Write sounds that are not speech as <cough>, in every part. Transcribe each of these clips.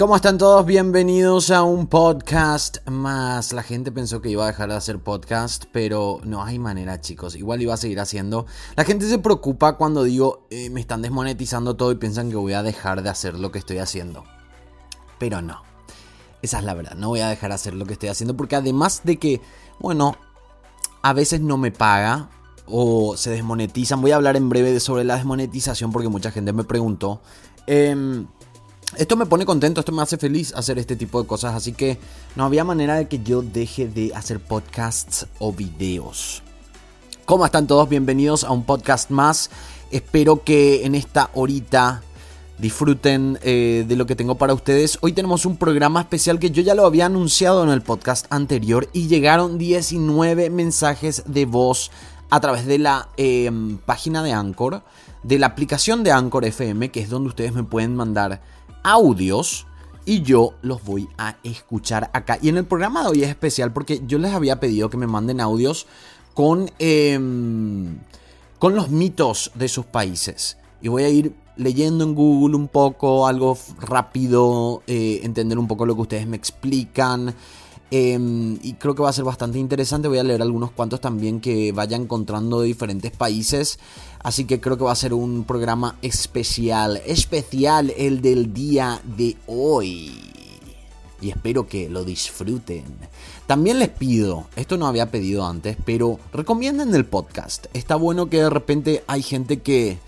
¿Cómo están todos? Bienvenidos a un podcast más. La gente pensó que iba a dejar de hacer podcast, pero no hay manera, chicos. Igual iba a seguir haciendo. La gente se preocupa cuando digo eh, me están desmonetizando todo y piensan que voy a dejar de hacer lo que estoy haciendo. Pero no. Esa es la verdad. No voy a dejar de hacer lo que estoy haciendo porque además de que, bueno, a veces no me paga o se desmonetizan. Voy a hablar en breve sobre la desmonetización porque mucha gente me preguntó. Eh, esto me pone contento, esto me hace feliz hacer este tipo de cosas, así que no había manera de que yo deje de hacer podcasts o videos. ¿Cómo están todos? Bienvenidos a un podcast más. Espero que en esta horita disfruten eh, de lo que tengo para ustedes. Hoy tenemos un programa especial que yo ya lo había anunciado en el podcast anterior y llegaron 19 mensajes de voz a través de la em, página de Anchor, de la aplicación de Anchor FM, que es donde ustedes me pueden mandar audios y yo los voy a escuchar acá. Y en el programa de hoy es especial porque yo les había pedido que me manden audios con, em, con los mitos de sus países. Y voy a ir leyendo en Google un poco, algo rápido, eh, entender un poco lo que ustedes me explican. Em, y creo que va a ser bastante interesante. Voy a leer algunos cuantos también que vaya encontrando de diferentes países. Así que creo que va a ser un programa especial. Especial el del día de hoy. Y espero que lo disfruten. También les pido, esto no había pedido antes, pero recomienden el podcast. Está bueno que de repente hay gente que...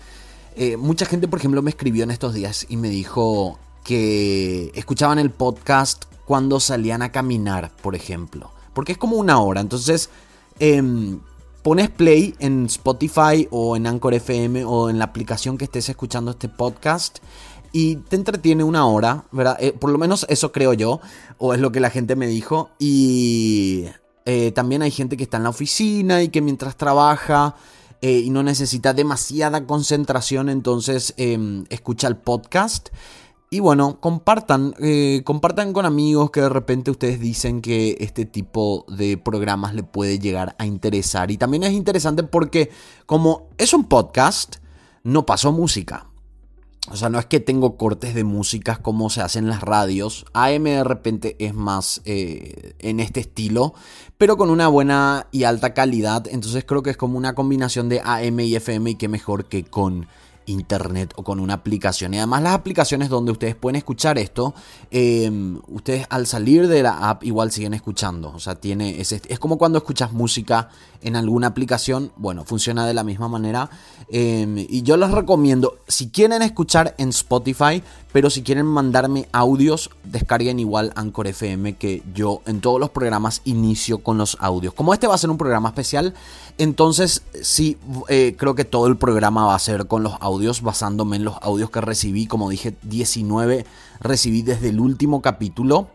Eh, mucha gente, por ejemplo, me escribió en estos días y me dijo que escuchaban el podcast cuando salían a caminar, por ejemplo. Porque es como una hora. Entonces, em, pones play en Spotify o en Anchor FM o en la aplicación que estés escuchando este podcast y te entretiene una hora, ¿verdad? Eh, por lo menos eso creo yo, o es lo que la gente me dijo. Y eh, también hay gente que está en la oficina y que mientras trabaja eh, y no necesita demasiada concentración, entonces em, escucha el podcast. Y bueno, compartan, eh, compartan con amigos que de repente ustedes dicen que este tipo de programas le puede llegar a interesar. Y también es interesante porque como es un podcast, no pasó música. O sea, no es que tengo cortes de músicas como se hacen en las radios. AM de repente es más eh, en este estilo, pero con una buena y alta calidad. Entonces creo que es como una combinación de AM y FM y qué mejor que con internet o con una aplicación. Y además las aplicaciones donde ustedes pueden escuchar esto, em, ustedes al salir de la app igual siguen escuchando. O sea, tiene es, es como cuando escuchas música en alguna aplicación, bueno, funciona de la misma manera. Em, y yo les recomiendo, si quieren escuchar en Spotify, pero si quieren mandarme audios, descarguen igual Anchor FM, que yo en todos los programas inicio con los audios. Como este va a ser un programa especial, entonces sí, eh, creo que todo el programa va a ser con los audios, basándome en los audios que recibí. Como dije, 19 recibí desde el último capítulo.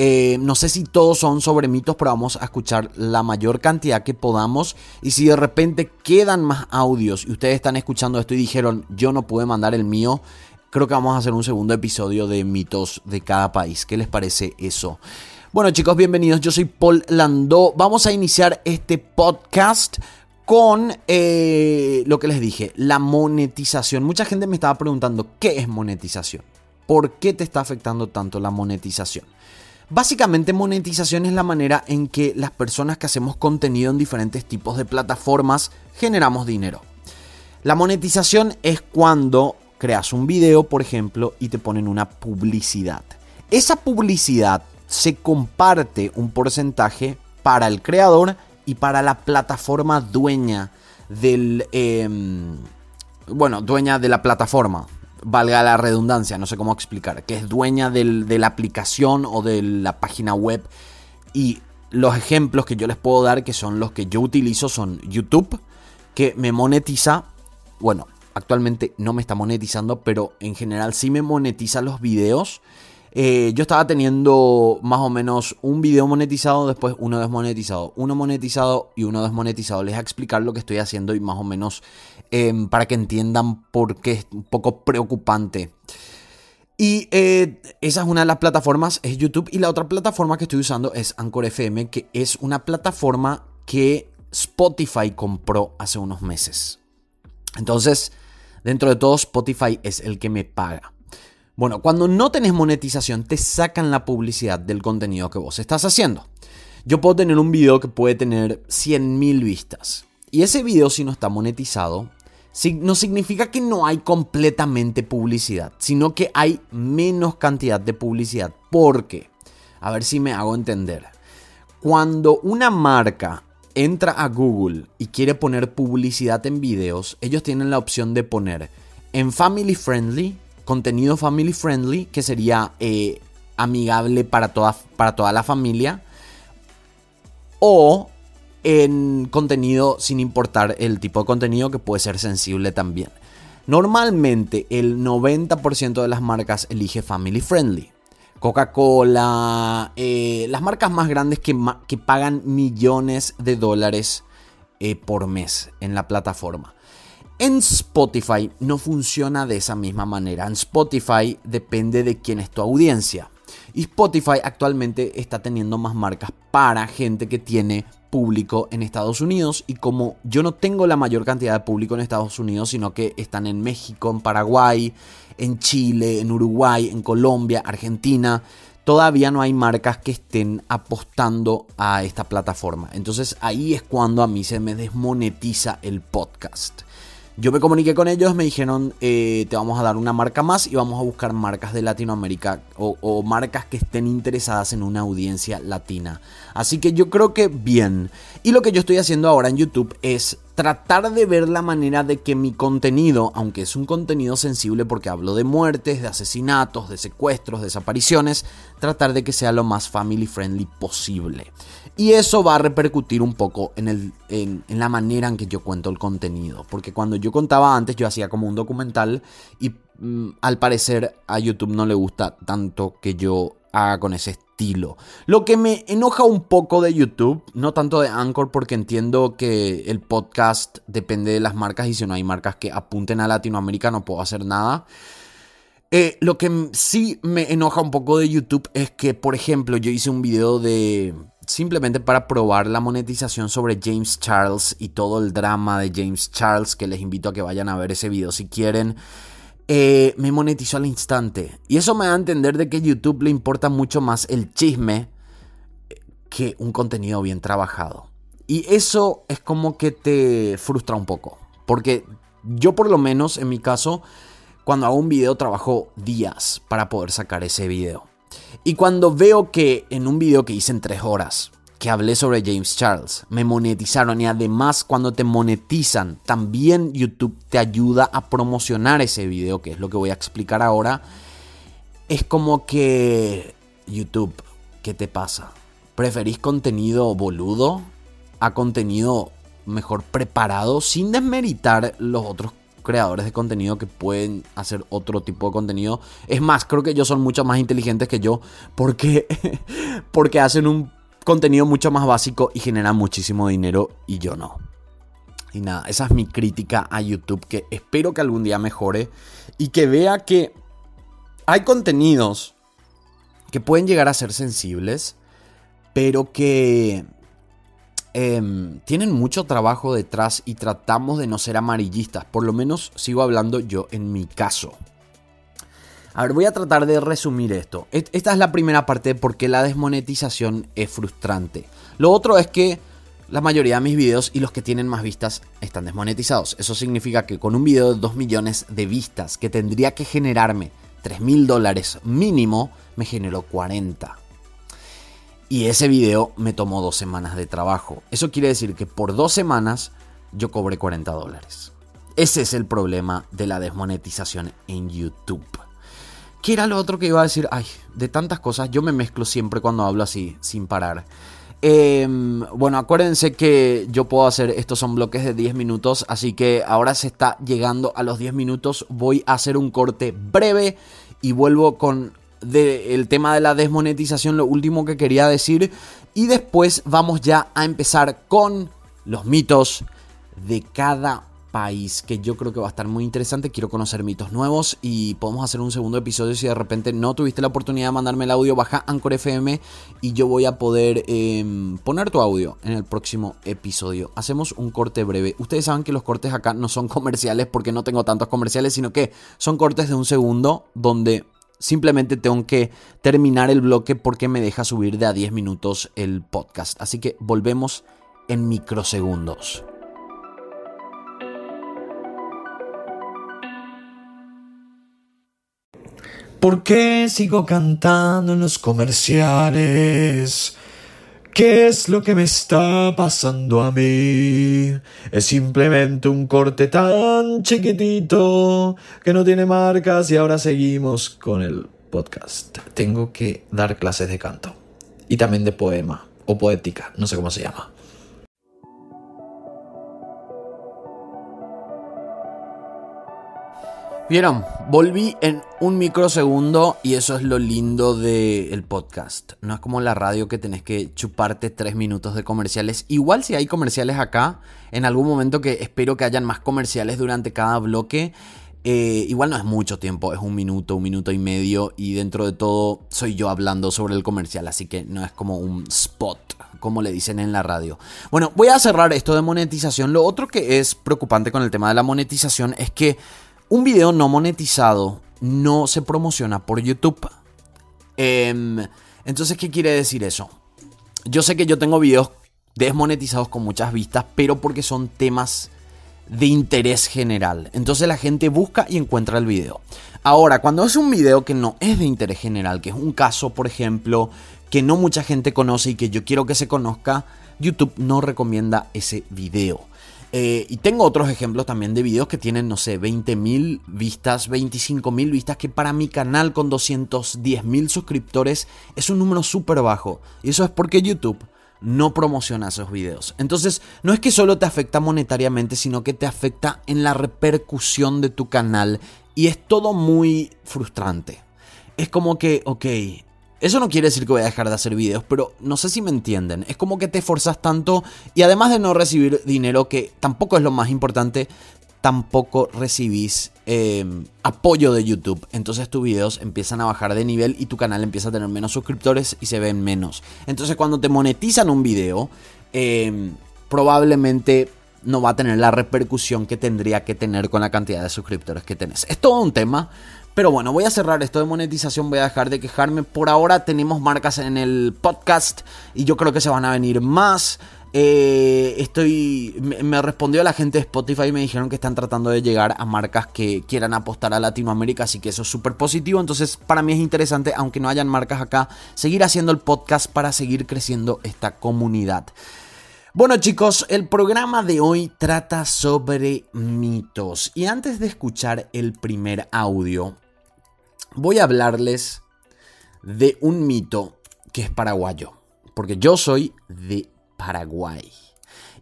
Eh, no sé si todos son sobre mitos, pero vamos a escuchar la mayor cantidad que podamos. Y si de repente quedan más audios y ustedes están escuchando esto y dijeron, yo no pude mandar el mío, creo que vamos a hacer un segundo episodio de mitos de cada país. ¿Qué les parece eso? Bueno chicos, bienvenidos. Yo soy Paul Landó. Vamos a iniciar este podcast con eh, lo que les dije, la monetización. Mucha gente me estaba preguntando, ¿qué es monetización? ¿Por qué te está afectando tanto la monetización? Básicamente monetización es la manera en que las personas que hacemos contenido en diferentes tipos de plataformas generamos dinero. La monetización es cuando creas un video, por ejemplo, y te ponen una publicidad. Esa publicidad se comparte un porcentaje para el creador y para la plataforma dueña del... Em, bueno, dueña de la plataforma, valga la redundancia, no sé cómo explicar, que es dueña de la aplicación o de la página web. Y los ejemplos que yo les puedo dar, que son los que yo utilizo, son YouTube, que me monetiza, bueno, actualmente no me está monetizando, pero en general sí me monetiza los videos. Eh, yo estaba teniendo más o menos un video monetizado, después uno desmonetizado, uno monetizado y uno desmonetizado. Les voy a explicar lo que estoy haciendo y más o menos em, para que entiendan por qué es un poco preocupante. Y eh, esa es una de las plataformas, es YouTube. Y la otra plataforma que estoy usando es Anchor FM, que es una plataforma que Spotify compró hace unos meses. Entonces, dentro de todo, Spotify es el que me paga. Bueno, cuando no tenés monetización, te sacan la publicidad del contenido que vos estás haciendo. Yo puedo tener un video que puede tener 100.000 vistas. Y ese video, si no está monetizado, no significa que no hay completamente publicidad, sino que hay menos cantidad de publicidad. ¿Por qué? A ver si me hago entender. Cuando una marca entra a Google y quiere poner publicidad en videos, ellos tienen la opción de poner en family friendly, contenido family friendly, que sería eh, amigable para toda, para toda la familia, o en contenido sin importar el tipo de contenido que puede ser sensible también. Normalmente el 90% de las marcas elige family friendly. Coca-Cola, eh, las marcas más grandes que, pagan millones de dólares eh, por mes en la plataforma. En Spotify no funciona de esa misma manera. En Spotify depende de quién es tu audiencia. Y Spotify actualmente está teniendo más marcas para gente que tiene público en Estados Unidos y como yo no tengo la mayor cantidad de público en Estados Unidos, sino que están en México, en Paraguay, en Chile, en Uruguay, en Colombia, Argentina, todavía no hay marcas que estén apostando a esta plataforma. Entonces ahí es cuando a mí se me desmonetiza el podcast. Yo me comuniqué con ellos, me dijeron, eh, te vamos a dar una marca más y vamos a buscar marcas de Latinoamérica o, marcas que estén interesadas en una audiencia latina. Así que yo creo que bien. Y lo que yo estoy haciendo ahora en YouTube es tratar de ver la manera de que mi contenido, aunque es un contenido sensible porque hablo de muertes, de asesinatos, de secuestros, desapariciones, tratar de que sea lo más family friendly posible. Y eso va a repercutir un poco en, el, en, la manera en que yo cuento el contenido. Porque cuando yo contaba antes, yo hacía como un documental y mm, al parecer a YouTube no le gusta tanto que yo haga con ese estilo. Lo que me enoja un poco de YouTube, no tanto de Anchor, porque entiendo que el podcast depende de las marcas y si no hay marcas que apunten a Latinoamérica no puedo hacer nada. Eh, lo que sí me enoja un poco de YouTube es que, por ejemplo, yo hice un video de simplemente para probar la monetización sobre James Charles y todo el drama de James Charles, que les invito a que vayan a ver ese video si quieren. Eh, me monetizó al instante. Y eso me da a entender de que YouTube le importa mucho más el chisme que un contenido bien trabajado. Y eso es como que te frustra un poco. Porque yo por lo menos en mi caso, cuando hago un video trabajo días para poder sacar ese video. Y cuando veo que en un video que hice en tres horas que hablé sobre James Charles. Me monetizaron y además cuando te monetizan, también YouTube te ayuda a promocionar ese video, que es lo que voy a explicar ahora. Es como que YouTube, ¿qué te pasa? ¿Preferís contenido boludo a contenido mejor preparado sin desmeritar los otros creadores de contenido que pueden hacer otro tipo de contenido. Es más, creo que ellos son mucho más inteligentes que yo porque, <laughs> porque hacen un contenido mucho más básico y genera muchísimo dinero y yo no. Y nada, esa es mi crítica a YouTube que espero que algún día mejore y que vea que hay contenidos que pueden llegar a ser sensibles, pero que em, tienen mucho trabajo detrás y tratamos de no ser amarillistas. Por lo menos sigo hablando yo en mi caso. A ver, voy a tratar de resumir esto. Esta es la primera parte de por qué la desmonetización es frustrante. Lo otro es que la mayoría de mis videos y los que tienen más vistas están desmonetizados. Eso significa que con un video de 2 millones de vistas que tendría que generarme 3 mil dólares mínimo, me generó 40. Y ese video me tomó dos semanas de trabajo. Eso quiere decir que por dos semanas yo cobré 40 dólares. Ese es el problema de la desmonetización en YouTube. ¿Qué era lo otro que iba a decir? Ay, de tantas cosas, yo me mezclo siempre cuando hablo así, sin parar. Em, bueno, acuérdense que yo puedo hacer, estos son bloques de 10 minutos, así que ahora se está llegando a los 10 minutos. Voy a hacer un corte breve y vuelvo con el tema de la desmonetización, lo último que quería decir. Y después vamos ya a empezar con los mitos de cada país que yo creo que va a estar muy interesante. Quiero conocer mitos nuevos y podemos hacer un segundo episodio si de repente no tuviste la oportunidad de mandarme el audio, baja Anchor FM y yo voy a poder em, poner tu audio en el próximo episodio. Hacemos un corte breve. Ustedes saben que los cortes acá no son <laughs> comerciales porque no tengo tantos comerciales, sino que son cortes de un segundo donde Simplemente tengo que terminar el bloque porque me deja subir de a 10 minutos el podcast. Así que volvemos en microsegundos. ¿Por qué sigo cantando en los comerciales? ¿Qué es lo que me está pasando a mí? Es simplemente un corte tan chiquitito que no tiene marcas y ahora seguimos con el podcast. Tengo que dar clases de canto y también de poema o poética, no sé cómo se llama. Vieron, volví en un microsegundo y eso es lo lindo del podcast. No es como la radio que tenés que chuparte tres minutos de comerciales. Igual si hay comerciales acá, en algún momento que espero que hayan más comerciales durante cada bloque. Eh, igual no es mucho tiempo, es un minuto, un minuto y medio y dentro de todo soy yo hablando sobre el comercial, así que no es como un spot, como le dicen en la radio. Bueno, voy a cerrar esto de monetización. Lo otro que es preocupante con el tema de la monetización es que un video no monetizado no se promociona por YouTube. Em, entonces, ¿qué quiere decir eso? Yo sé que yo tengo videos desmonetizados con muchas vistas, pero porque son temas de interés general. Entonces la gente busca y encuentra el video. Ahora, cuando es un video que no es de interés general, que es un caso, por ejemplo, que no mucha gente conoce y que yo quiero que se conozca, YouTube no recomienda ese video. Eh, y tengo otros ejemplos también de videos que tienen, no sé, 20.000 vistas, 25.000 vistas, que para mi canal con 210.000 suscriptores es un número súper bajo. Y eso es porque YouTube no promociona esos videos. Entonces, no es que solo te afecta monetariamente, sino que te afecta en la repercusión de tu canal. Y es todo muy frustrante. Es como que, ok, eso no quiere decir que voy a dejar de hacer videos, pero no sé si me entienden. Es como que te esforzas tanto y además de no recibir dinero, que tampoco es lo más importante, tampoco recibís em, apoyo de YouTube. Entonces tus videos empiezan a bajar de nivel y tu canal empieza a tener menos suscriptores y se ven menos. Entonces cuando te monetizan un video, em, probablemente no va a tener la repercusión que tendría que tener con la cantidad de suscriptores que tenés. Es todo un tema. Pero bueno, voy a cerrar esto de monetización, voy a dejar de quejarme. Por ahora tenemos marcas en el podcast y yo creo que se van a venir más. Eh, estoy. Me, respondió la gente de Spotify y me dijeron que están tratando de llegar a marcas que quieran apostar a Latinoamérica, así que eso es súper positivo. Entonces, para mí es interesante, aunque no hayan marcas acá, seguir haciendo el podcast para seguir creciendo esta comunidad. Bueno chicos, el programa de hoy trata sobre mitos. Y antes de escuchar el primer audio, voy a hablarles de un mito que es paraguayo, porque yo soy de Paraguay.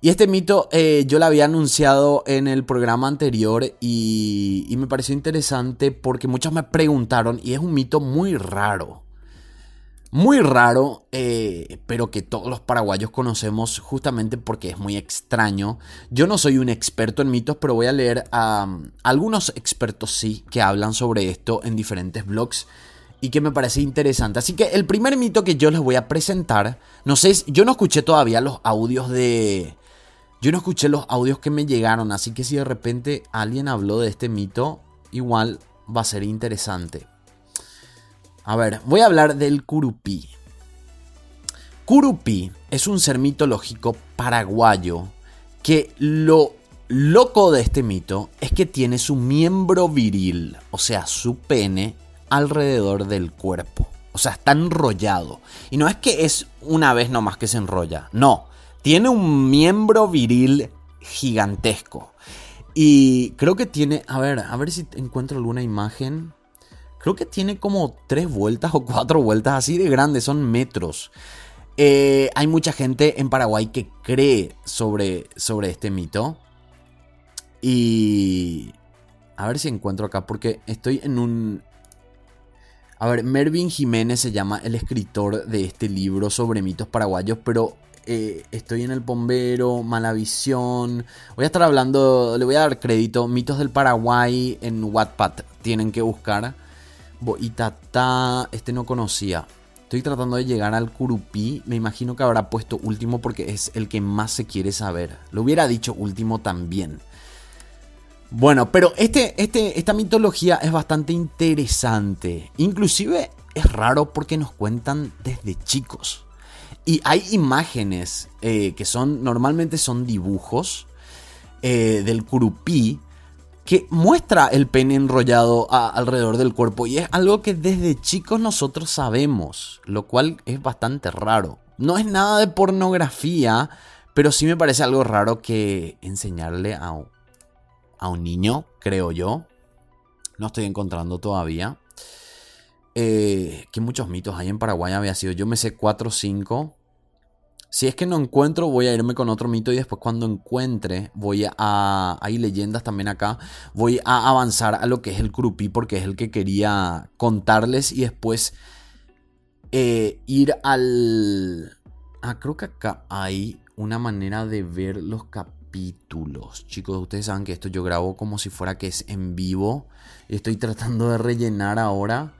Y este mito eh, yo lo había anunciado en el programa anterior y, y me pareció interesante porque muchos me preguntaron y es un mito muy raro. Muy raro, eh, pero que todos los paraguayos conocemos justamente porque es muy extraño. Yo no soy un experto en mitos, pero voy a leer a algunos expertos sí que hablan sobre esto en diferentes blogs y que me parece interesante. Así que el primer mito que yo les voy a presentar, no sé, yo no escuché todavía los audios de... Yo no escuché los audios que me llegaron, así que si de repente alguien habló de este mito, igual va a ser interesante. A ver, voy a hablar del curupí. Curupí es un ser mitológico paraguayo que lo loco de este mito es que tiene su miembro viril, o sea, su pene, alrededor del cuerpo. O sea, está enrollado. Y no es que es una vez nomás que se enrolla, no. Tiene un miembro viril gigantesco. Y creo que tiene, a ver, a ver si encuentro alguna imagen. Creo que tiene como tres vueltas o cuatro vueltas así de grandes, son metros. Eh, hay mucha gente en Paraguay que cree sobre, sobre este mito. Y... A ver si encuentro acá, porque estoy en un... A ver, Mervin Jiménez se llama el escritor de este libro sobre mitos paraguayos, pero eh, estoy en el bombero, Malavisión. Voy a estar hablando, le voy a dar crédito, mitos del Paraguay en Wattpad. Tienen que buscar. Boitatá, este no conocía. Estoy tratando de llegar al Curupí. Me imagino que habrá puesto último porque es el que más se quiere saber. Lo hubiera dicho último también. Bueno, pero este, este, esta mitología es bastante interesante. Inclusive es raro porque nos cuentan desde chicos. Y hay imágenes eh, que son, normalmente son dibujos eh, del curupí que muestra el pene enrollado alrededor del cuerpo y es algo que desde chicos nosotros sabemos, lo cual es bastante raro. No es nada de pornografía, pero sí me parece algo raro que enseñarle a, a un niño, creo yo. No estoy encontrando todavía. Eh, que muchos mitos hay en Paraguay había sido. Yo me sé 4 o 5. Si es que no encuentro, voy a irme con otro mito y después cuando encuentre, voy a... Hay leyendas también acá. Voy a avanzar a lo que es el Curupí porque es el que quería contarles y después eh, ir al... Ah, creo que acá hay una manera de ver los capítulos. Chicos, ustedes saben que esto yo grabo como si fuera que es en vivo. Estoy tratando de rellenar ahora.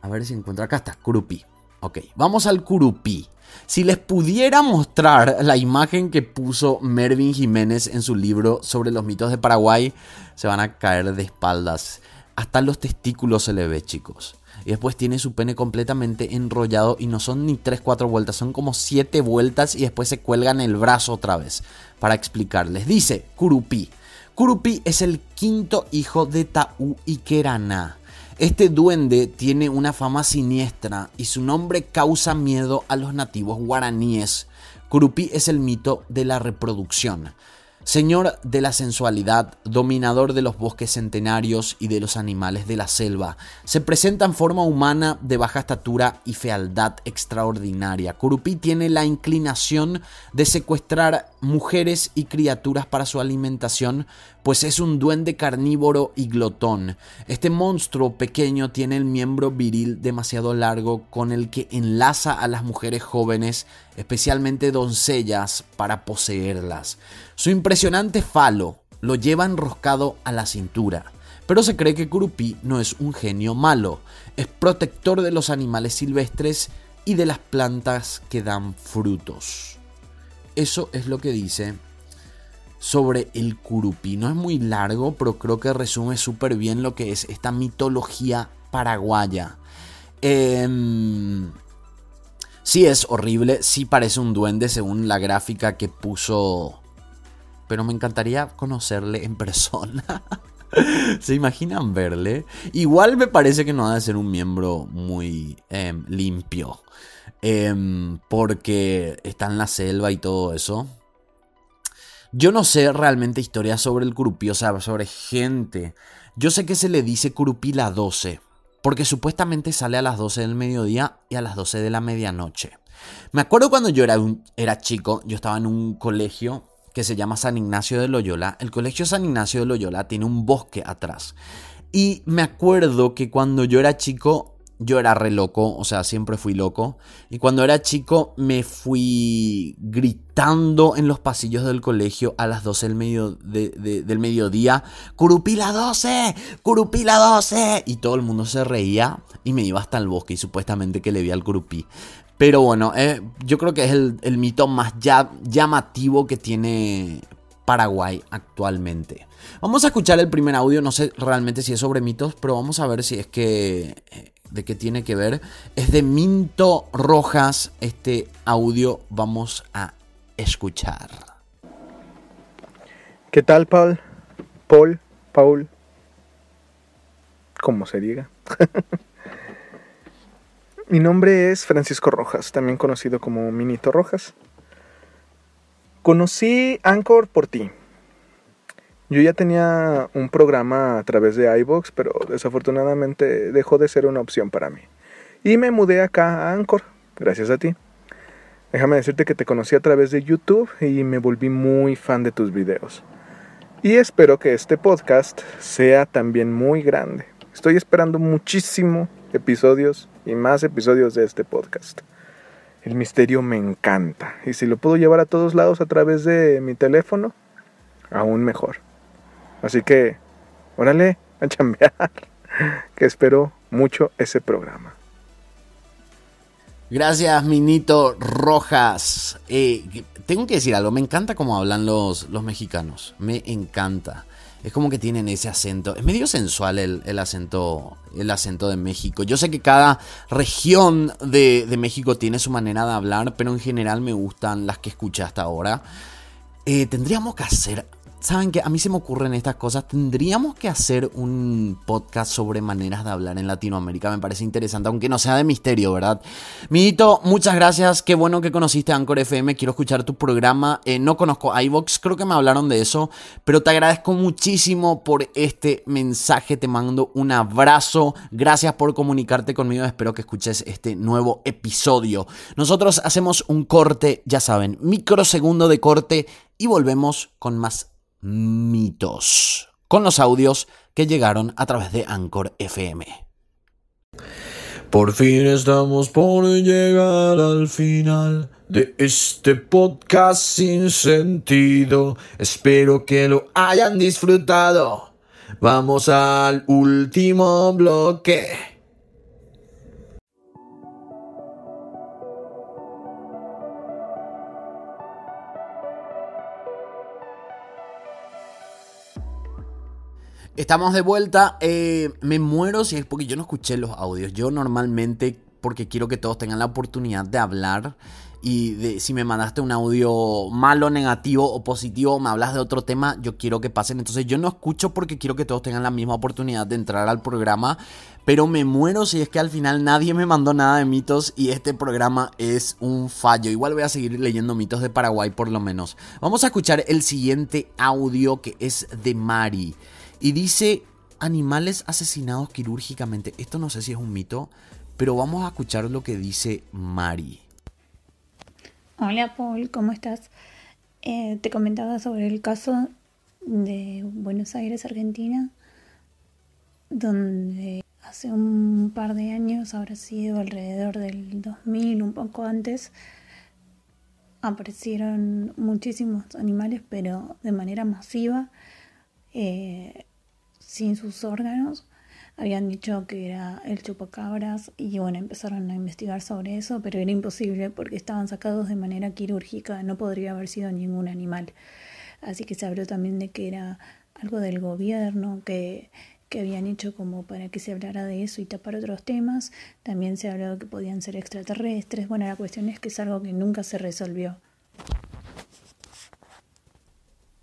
A ver si encuentro. Acá está, Curupí. Ok, vamos al Curupí. Si les pudiera mostrar la imagen que puso Mervin Jiménez en su libro sobre los mitos de Paraguay, se van a caer de espaldas. Hasta los testículos se le ve, chicos. Y después tiene su pene completamente enrollado y no son ni 3-4 vueltas, son como 7 vueltas y después se cuelgan el brazo otra vez. Para explicarles. Dice Curupí. Curupí es el quinto hijo de Taú y Keraná. Este duende tiene una fama siniestra y su nombre causa miedo a los nativos guaraníes. Curupí es el mito de la reproducción. Señor de la sensualidad, dominador de los bosques centenarios y de los animales de la selva, se presenta en forma humana de baja estatura y fealdad extraordinaria. Curupí tiene la inclinación de secuestrar mujeres y criaturas para su alimentación, pues es un duende carnívoro y glotón. Este monstruo pequeño tiene el miembro viril demasiado largo con el que enlaza a las mujeres jóvenes, especialmente doncellas, para poseerlas. Su impresionante falo lo lleva enroscado a la cintura. Pero se cree que Curupí no es un genio malo, es protector de los animales silvestres y de las plantas que dan frutos. Eso es lo que dice sobre el Curupí. No es muy largo, pero creo que resume súper bien lo que es esta mitología paraguaya. Eh, sí es horrible, sí parece un duende según la gráfica que puso pero me encantaría conocerle en persona. <laughs> ¿Se imaginan verle? Igual me parece que no ha de ser un miembro muy em, limpio. Em, porque está en la selva y todo eso. Yo no sé realmente historias sobre el Curupí, o sea, sobre gente. Yo sé que se le dice Curupí la 12, porque supuestamente sale a las 12 del mediodía y a las 12 de la medianoche. Me acuerdo cuando yo era, era chico, yo estaba en un colegio que se llama San Ignacio de Loyola. El colegio San Ignacio de Loyola tiene un bosque atrás. Y me acuerdo que cuando yo era chico, yo era re loco, o sea, siempre fui loco. Y cuando era chico me fui gritando en los pasillos del colegio a las 12 del, medio del mediodía, Curupila 12, Curupila 12. Y todo el mundo se reía y me iba hasta el bosque y supuestamente que le vi al Curupí. Pero bueno, eh, yo creo que es el, mito más llamativo que tiene Paraguay actualmente. Vamos a escuchar el primer audio, no sé realmente si es sobre mitos, pero vamos a ver si es que... Eh, de qué tiene que ver. Es de Minto Rojas. Este audio vamos a escuchar. ¿Qué tal, Paul? Paul, Paul. ¿Cómo se diga? <laughs> Mi nombre es Francisco Rojas, también conocido como Minito Rojas. Conocí Anchor por ti. Yo ya tenía un programa a través de iBox, pero desafortunadamente dejó de ser una opción para mí. Y me mudé acá a Anchor, gracias a ti. Déjame decirte que te conocí a través de YouTube y me volví muy fan de tus videos. Y espero que este podcast sea también muy grande. Estoy esperando muchísimo episodios y más episodios de este podcast. El misterio me encanta y si lo puedo llevar a todos lados a través de mi teléfono, aún mejor. Así que, órale, a chambear, <laughs> que espero mucho ese programa. Gracias, Minito Rojas. Eh, tengo que decir algo, me encanta cómo hablan los, los mexicanos, me encanta. Es como que tienen ese acento. Es medio sensual el, acento, el acento de México. Yo sé que cada región de, de, México tiene su manera de hablar, pero en general me gustan las que escuché hasta ahora. Eh, tendríamos que hacer saben que a mí se me ocurren estas cosas. Tendríamos que hacer un podcast sobre maneras de hablar en Latinoamérica. Me parece interesante, aunque no sea de misterio, ¿verdad? Midito, muchas gracias. Qué bueno que conociste Anchor FM. Quiero escuchar tu programa. Eh, no conozco iVox, creo que me hablaron de eso. Pero te agradezco muchísimo por este mensaje. Te mando un abrazo. Gracias por comunicarte conmigo. Espero que escuches este nuevo episodio. Nosotros hacemos un corte, ya saben, microsegundo de corte y volvemos con más mitos, con los audios que llegaron a través de Anchor FM. Por fin estamos por llegar al final de este podcast sin sentido. Espero que lo hayan disfrutado. Vamos al último bloque. Estamos de vuelta. Eh, me muero si es porque yo no escuché los audios. Yo normalmente, porque quiero que todos tengan la oportunidad de hablar. Y de, si me mandaste un audio malo, negativo o positivo, me hablas de otro tema, yo quiero que pasen. Entonces yo no escucho porque quiero que todos tengan la misma oportunidad de entrar al programa. Pero me muero si es que al final nadie me mandó nada de mitos y este programa es un fallo. Igual voy a seguir leyendo mitos de Paraguay por lo menos. Vamos a escuchar el siguiente audio que es de Mari. Y dice animales asesinados quirúrgicamente. Esto no sé si es un mito, pero vamos a escuchar lo que dice Mari. Hola Paul, ¿cómo estás? Eh, te comentaba sobre el caso de Buenos Aires, Argentina, donde hace un par de años, habrá sido alrededor del 2000, un poco antes, aparecieron muchísimos animales, pero de manera masiva. Eh, sin sus órganos. Habían dicho que era el chupacabras y bueno, empezaron a investigar sobre eso, pero era imposible porque estaban sacados de manera quirúrgica, no podría haber sido ningún animal. Así que se habló también de que era algo del gobierno, que, que habían hecho como para que se hablara de eso y tapar otros temas. También se habló de que podían ser extraterrestres. Bueno, la cuestión es que es algo que nunca se resolvió.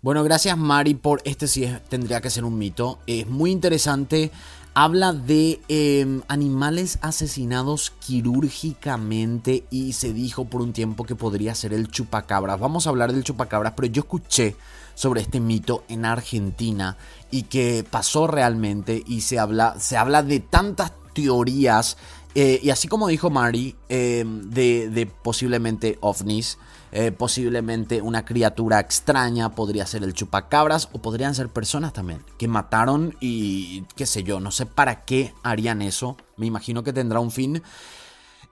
Bueno, gracias Mari por este sí tendría que ser un mito. Es muy interesante. Habla de em, animales asesinados quirúrgicamente y se dijo por un tiempo que podría ser el chupacabras. Vamos a hablar del chupacabras, pero yo escuché sobre este mito en Argentina y que pasó realmente y se habla, se habla de tantas teorías eh, y así como dijo Mari em, de, de posiblemente ovnis. Eh, posiblemente una criatura extraña, podría ser el chupacabras o podrían ser personas también que mataron y qué sé yo, no sé para qué harían eso, me imagino que tendrá un fin.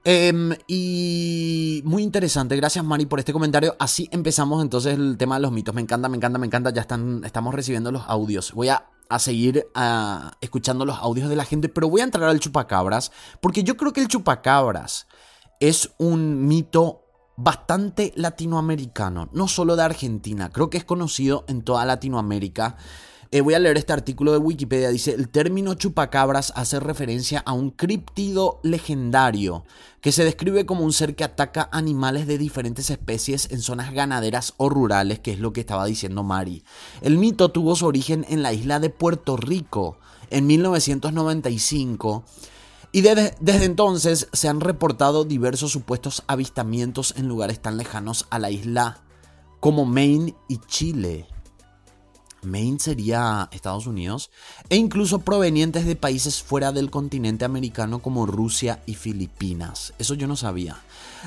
Em, y muy interesante, gracias Mari por este comentario. Así empezamos entonces el tema de los mitos. Me encanta, me encanta, me encanta. Ya están, estamos recibiendo los audios. Voy a, seguir ah, escuchando los audios de la gente, pero voy a entrar al chupacabras porque yo creo que el chupacabras es un mito bastante latinoamericano, no solo de Argentina, creo que es conocido en toda Latinoamérica. Eh, voy a leer este artículo de Wikipedia. Dice, el término chupacabras hace referencia a un críptido legendario que se describe como un ser que ataca animales de diferentes especies en zonas ganaderas o rurales, que es lo que estaba diciendo Mari. El mito tuvo su origen en la isla de Puerto Rico en 1995 y desde, entonces se han reportado diversos supuestos avistamientos en lugares tan lejanos a la isla como Maine y Chile. Maine sería Estados Unidos, e incluso provenientes de países fuera del continente americano como Rusia y Filipinas. Eso yo no sabía.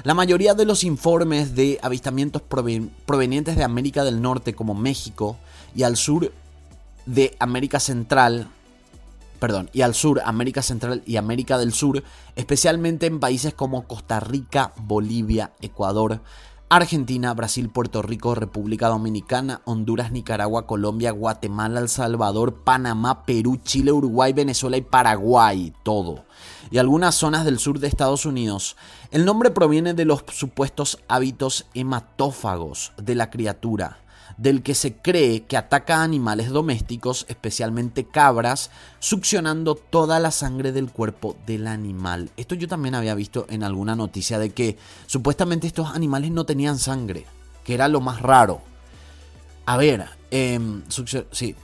La mayoría de los informes de avistamientos provenientes de América del Norte como México y al sur de América Central perdón, y al sur, América Central y América del Sur, especialmente en países como Costa Rica, Bolivia, Ecuador, Argentina, Brasil, Puerto Rico, República Dominicana, Honduras, Nicaragua, Colombia, Guatemala, El Salvador, Panamá, Perú, Chile, Uruguay, Venezuela y Paraguay, todo. Y algunas zonas del sur de Estados Unidos. El nombre proviene de los supuestos hábitos hematófagos de la criatura del que se cree que ataca a animales domésticos, especialmente cabras, succionando toda la sangre del cuerpo del animal. Esto yo también había visto en alguna noticia de que supuestamente estos animales no tenían sangre, que era lo más raro. A ver, em, sí.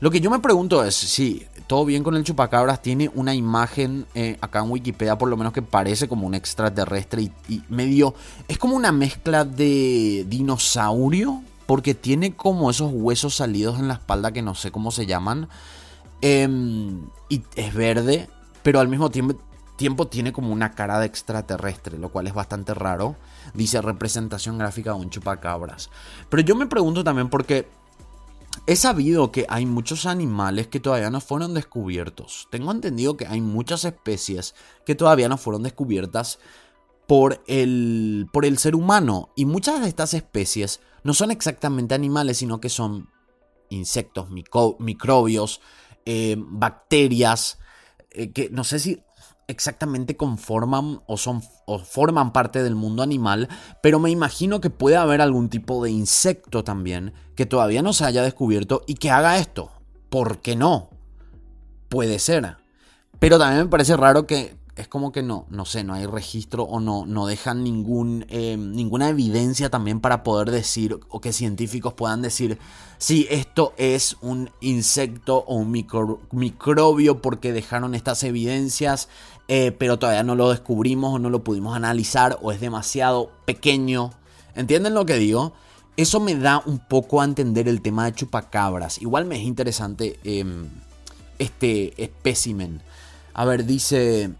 Lo que yo me pregunto es si todo bien con el chupacabras, tiene una imagen eh, acá en Wikipedia por lo menos que parece como un extraterrestre y medio... Es como una mezcla de dinosaurio porque tiene como esos huesos salidos en la espalda que no sé cómo se llaman. Em, y es verde, pero al mismo tiempo, tiempo tiene como una cara de extraterrestre, lo cual es bastante raro. Dice representación gráfica de un chupacabras. Pero yo me pregunto también porque he sabido que hay muchos animales que todavía no fueron descubiertos. Tengo entendido que hay muchas especies que todavía no fueron descubiertas por el, por el ser humano. Y muchas de estas especies no son exactamente animales, sino que son insectos, microbios, eh, bacterias, eh, que no sé si exactamente conforman o, son, o forman parte del mundo animal, pero me imagino que puede haber algún tipo de insecto también que todavía no se haya descubierto y que haga esto. ¿Por qué no? Puede ser. Pero también me parece raro que es como que no, no sé, no hay registro o no, no dejan ningún, eh, ninguna evidencia también para poder decir o que científicos puedan decir si esto es un insecto o un microbio porque dejaron estas evidencias, eh, pero todavía no lo descubrimos o no lo pudimos analizar o es demasiado pequeño. ¿Entienden lo que digo? Eso me da un poco a entender el tema de chupacabras. Igual me es interesante em, este espécimen. A ver, dice...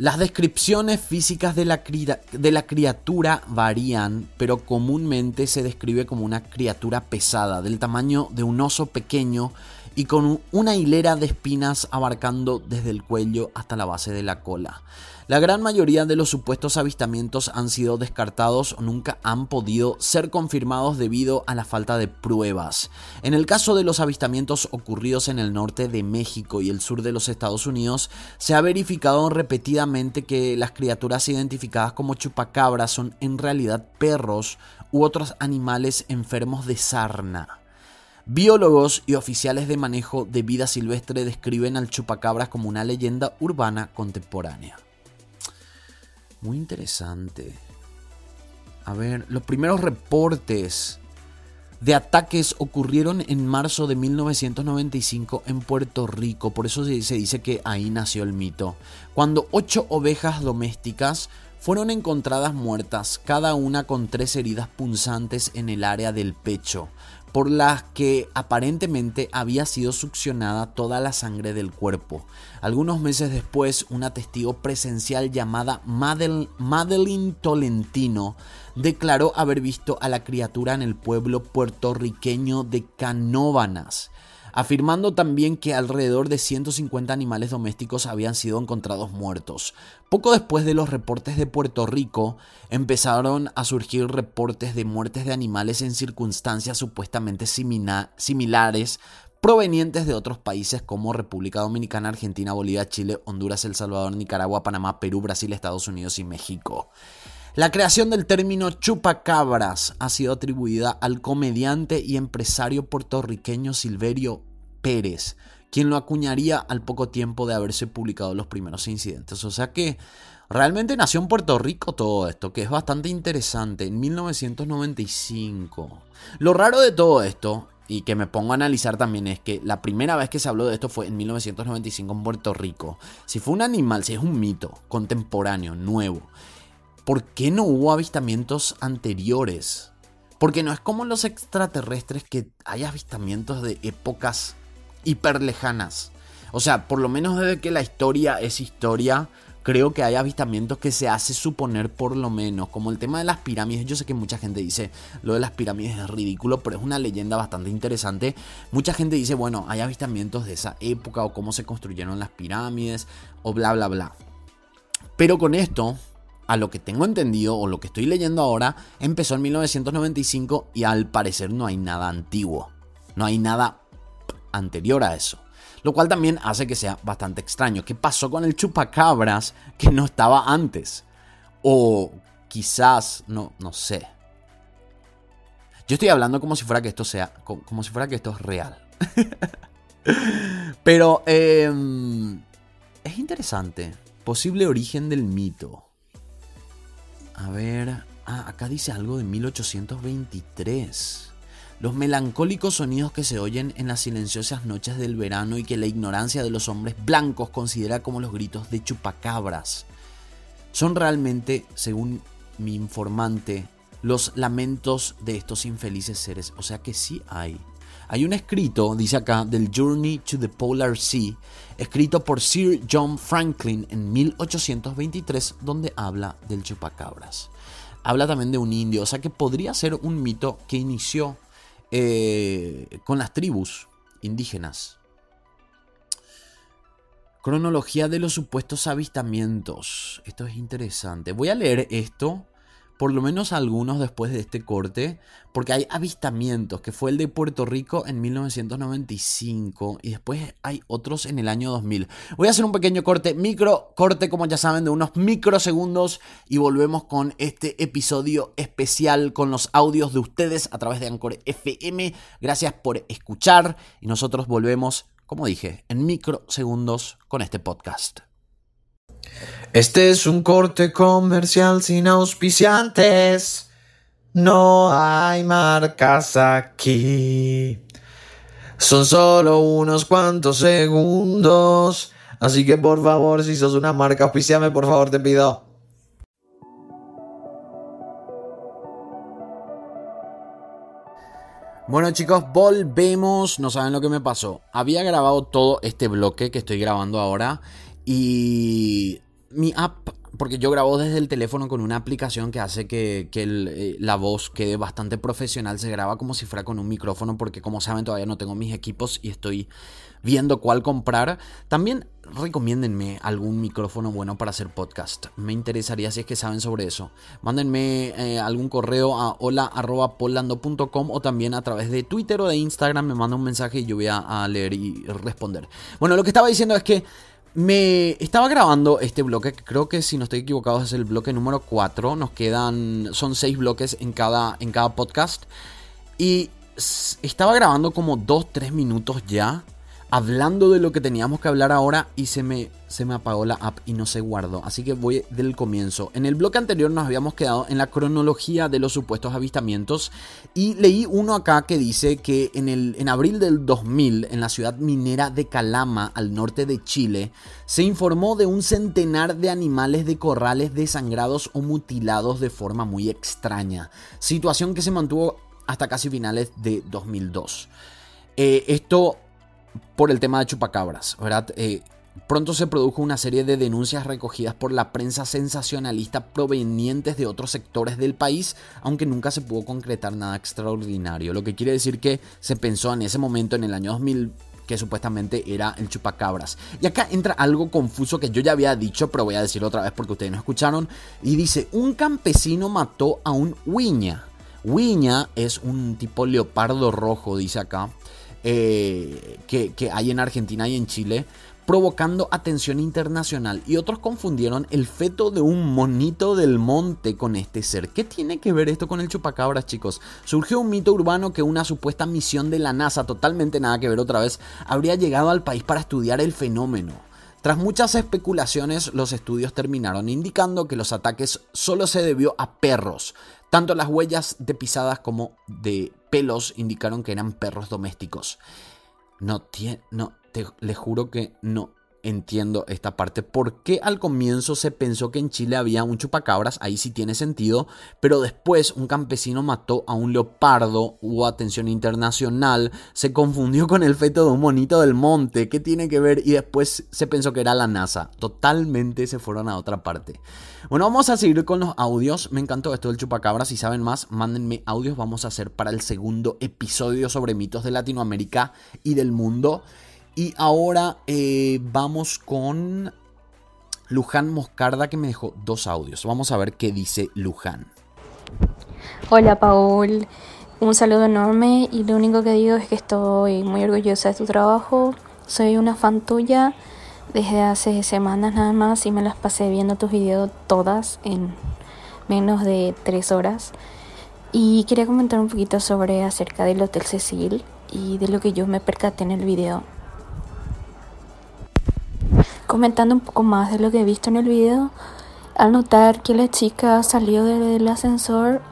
Las descripciones físicas de la, de la, criatura varían, pero comúnmente se describe como una criatura pesada, del tamaño de un oso pequeño y con una hilera de espinas abarcando desde el cuello hasta la base de la cola. La gran mayoría de los supuestos avistamientos han sido descartados o nunca han podido ser confirmados debido a la falta de pruebas. En el caso de los avistamientos ocurridos en el norte de México y el sur de los Estados Unidos, se ha verificado repetidamente que las criaturas identificadas como chupacabras son en realidad perros u otros animales enfermos de sarna. Biólogos y oficiales de manejo de vida silvestre describen al chupacabras como una leyenda urbana contemporánea. Muy interesante. A ver, los primeros reportes de ataques ocurrieron en marzo de 1995 en Puerto Rico. Por eso se dice que ahí nació el mito. Cuando ocho ovejas domésticas fueron encontradas muertas, cada una con tres heridas punzantes en el área del pecho por las que aparentemente había sido succionada toda la sangre del cuerpo. Algunos meses después, una testigo presencial llamada Madeline Tolentino declaró haber visto a la criatura en el pueblo puertorriqueño de Canóvanas afirmando también que alrededor de 150 animales domésticos habían sido encontrados muertos. Poco después de los reportes de Puerto Rico, empezaron a surgir reportes de muertes de animales en circunstancias supuestamente similares provenientes de otros países como República Dominicana, Argentina, Bolivia, Chile, Honduras, El Salvador, Nicaragua, Panamá, Perú, Brasil, Estados Unidos y México. La creación del término chupacabras ha sido atribuida al comediante y empresario puertorriqueño Silverio Pérez, quien lo acuñaría al poco tiempo de haberse publicado los primeros incidentes. O sea que realmente nació en Puerto Rico todo esto, que es bastante interesante, en 1995. Lo raro de todo esto y que me pongo a analizar también es que la primera vez que se habló de esto fue en 1995 en Puerto Rico. Si fue un animal, si es un mito contemporáneo, nuevo, ¿por qué no hubo avistamientos anteriores? Porque no es como los extraterrestres que hay avistamientos de épocas hiper lejanas. O sea, por lo menos desde que la historia es historia, creo que hay avistamientos que se hace suponer por lo menos, como el tema de las pirámides. Yo sé que mucha gente dice lo de las pirámides es ridículo, pero es una leyenda bastante interesante. Mucha gente dice, bueno, hay avistamientos de esa época o cómo se construyeron las pirámides o bla, bla, bla. Pero con esto, a lo que tengo entendido o lo que estoy leyendo ahora, empezó en 1995 y al parecer no hay nada antiguo. No hay nada anterior a eso. Lo cual también hace que sea bastante extraño. ¿Qué pasó con el chupacabras que no estaba antes? O quizás, no, no sé. Yo estoy hablando como si fuera que esto sea, como, si fuera que esto es real. <laughs> Pero em, es interesante. Posible origen del mito. A ver, ah, acá dice algo de 1823. Los melancólicos sonidos que se oyen en las silenciosas noches del verano y que la ignorancia de los hombres blancos considera como los gritos de chupacabras. Son realmente, según mi informante, los lamentos de estos infelices seres. O sea que sí hay. Hay un escrito, dice acá, del Journey to the Polar Sea, escrito por Sir John Franklin en 1823, donde habla del chupacabras. Habla también de un indio, o sea que podría ser un mito que inició eh, con las tribus indígenas. Cronología de los supuestos avistamientos. Esto es interesante. Voy a leer esto por lo menos algunos después de este corte, porque hay avistamientos, que fue el de Puerto Rico en 1995 y después hay otros en el año 2000. Voy a hacer un pequeño corte, micro corte como ya saben, de unos microsegundos y volvemos con este episodio especial con los audios de ustedes a través de Anchor FM. Gracias por escuchar y nosotros volvemos, como dije, en microsegundos con este podcast. Este es un corte comercial sin auspiciantes. No hay marcas aquí. Son solo unos cuantos segundos. Así que por favor, si sos una marca, auspiciame, por favor, te pido. Bueno chicos, volvemos. No saben lo que me pasó. Había grabado todo este bloque que estoy grabando ahora. Y mi app, porque yo grabo desde el teléfono con una aplicación que hace que, eh, la voz quede bastante profesional, se graba como si fuera con un micrófono, porque como saben todavía no tengo mis equipos y estoy viendo cuál comprar. También recomiéndenme algún micrófono bueno para hacer podcast. Me interesaría si es que saben sobre eso. Mándenme eh, algún correo a hola.polando.com o también a través de Twitter o de Instagram me manda un mensaje y yo voy a leer y responder. Bueno, lo que estaba diciendo es que me estaba grabando este bloque, que creo que si no estoy equivocado es el bloque número 4. Nos quedan, son 6 bloques en cada, en cada podcast. Y estaba grabando como 2-3 minutos ya hablando de lo que teníamos que hablar ahora y se me, se me apagó la app y no se guardó. Así que voy del comienzo. En el bloque anterior nos habíamos quedado en la cronología de los supuestos avistamientos y leí uno acá que dice que en, el, en abril del 2000 en la ciudad minera de Calama, al norte de Chile, se informó de un centenar de animales de corrales desangrados o mutilados de forma muy extraña. Situación que se mantuvo hasta casi finales de 2002. Eh, esto por el tema de chupacabras, ¿verdad? Eh, pronto se produjo una serie de denuncias recogidas por la prensa sensacionalista provenientes de otros sectores del país, aunque nunca se pudo concretar nada extraordinario. Lo que quiere decir que se pensó en ese momento, en el año 2000, que supuestamente era el chupacabras. Y acá entra algo confuso que yo ya había dicho, pero voy a decirlo otra vez porque ustedes no escucharon. Y dice, un campesino mató a un huiña. Huiña es un tipo leopardo rojo, dice acá eh, que, que hay en Argentina y en Chile, provocando atención internacional y otros confundieron el feto de un monito del monte con este ser. ¿Qué tiene que ver esto con el chupacabras, chicos? Surgió un mito urbano que una supuesta misión de la NASA, totalmente nada que ver otra vez, habría llegado al país para estudiar el fenómeno. Tras muchas especulaciones, los estudios terminaron indicando que los ataques solo se debió a perros, tanto las huellas de pisadas como de pelos indicaron que eran perros domésticos. No, no te, le juro que no entiendo esta parte. ¿Por qué al comienzo se pensó que en Chile había un chupacabras? Ahí sí tiene sentido. Pero después un campesino mató a un leopardo, hubo atención internacional, se confundió con el feto de un monito del monte. ¿Qué tiene que ver? Y después se pensó que era la NASA. Totalmente se fueron a otra parte. Bueno, vamos a seguir con los audios. Me encantó esto del chupacabras. Si saben más, mándenme audios. Vamos a hacer para el segundo episodio sobre mitos de Latinoamérica y del mundo. Y ahora eh, vamos con Luján Moscarda que me dejó dos audios. Vamos a ver qué dice Luján. Hola Paul, un saludo enorme y lo único que digo es que estoy muy orgullosa de tu trabajo. Soy una fan tuya desde hace semanas nada más y me las pasé viendo tus videos todas en menos de tres horas. Y quería comentar un poquito sobre acerca del Hotel Cecil y de lo que yo me percaté en el video. Comentando un poco más de lo que he visto en el video, al notar que la chica salió del ascensor,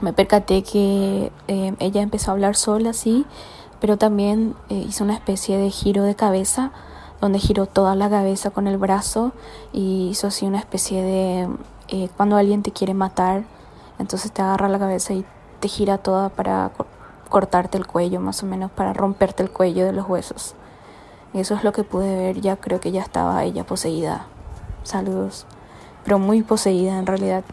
me percaté que eh, ella empezó a hablar sola así, pero también eh, hizo una especie de giro de cabeza, donde giró toda la cabeza con el brazo y hizo así una especie de eh, cuando alguien te quiere matar entonces te agarra la cabeza y te gira toda para cortarte el cuello, más o menos, para romperte el cuello de los huesos. Eso es lo que pude ver, ya creo que ya estaba ella poseída. Saludos. Pero muy poseída en realidad.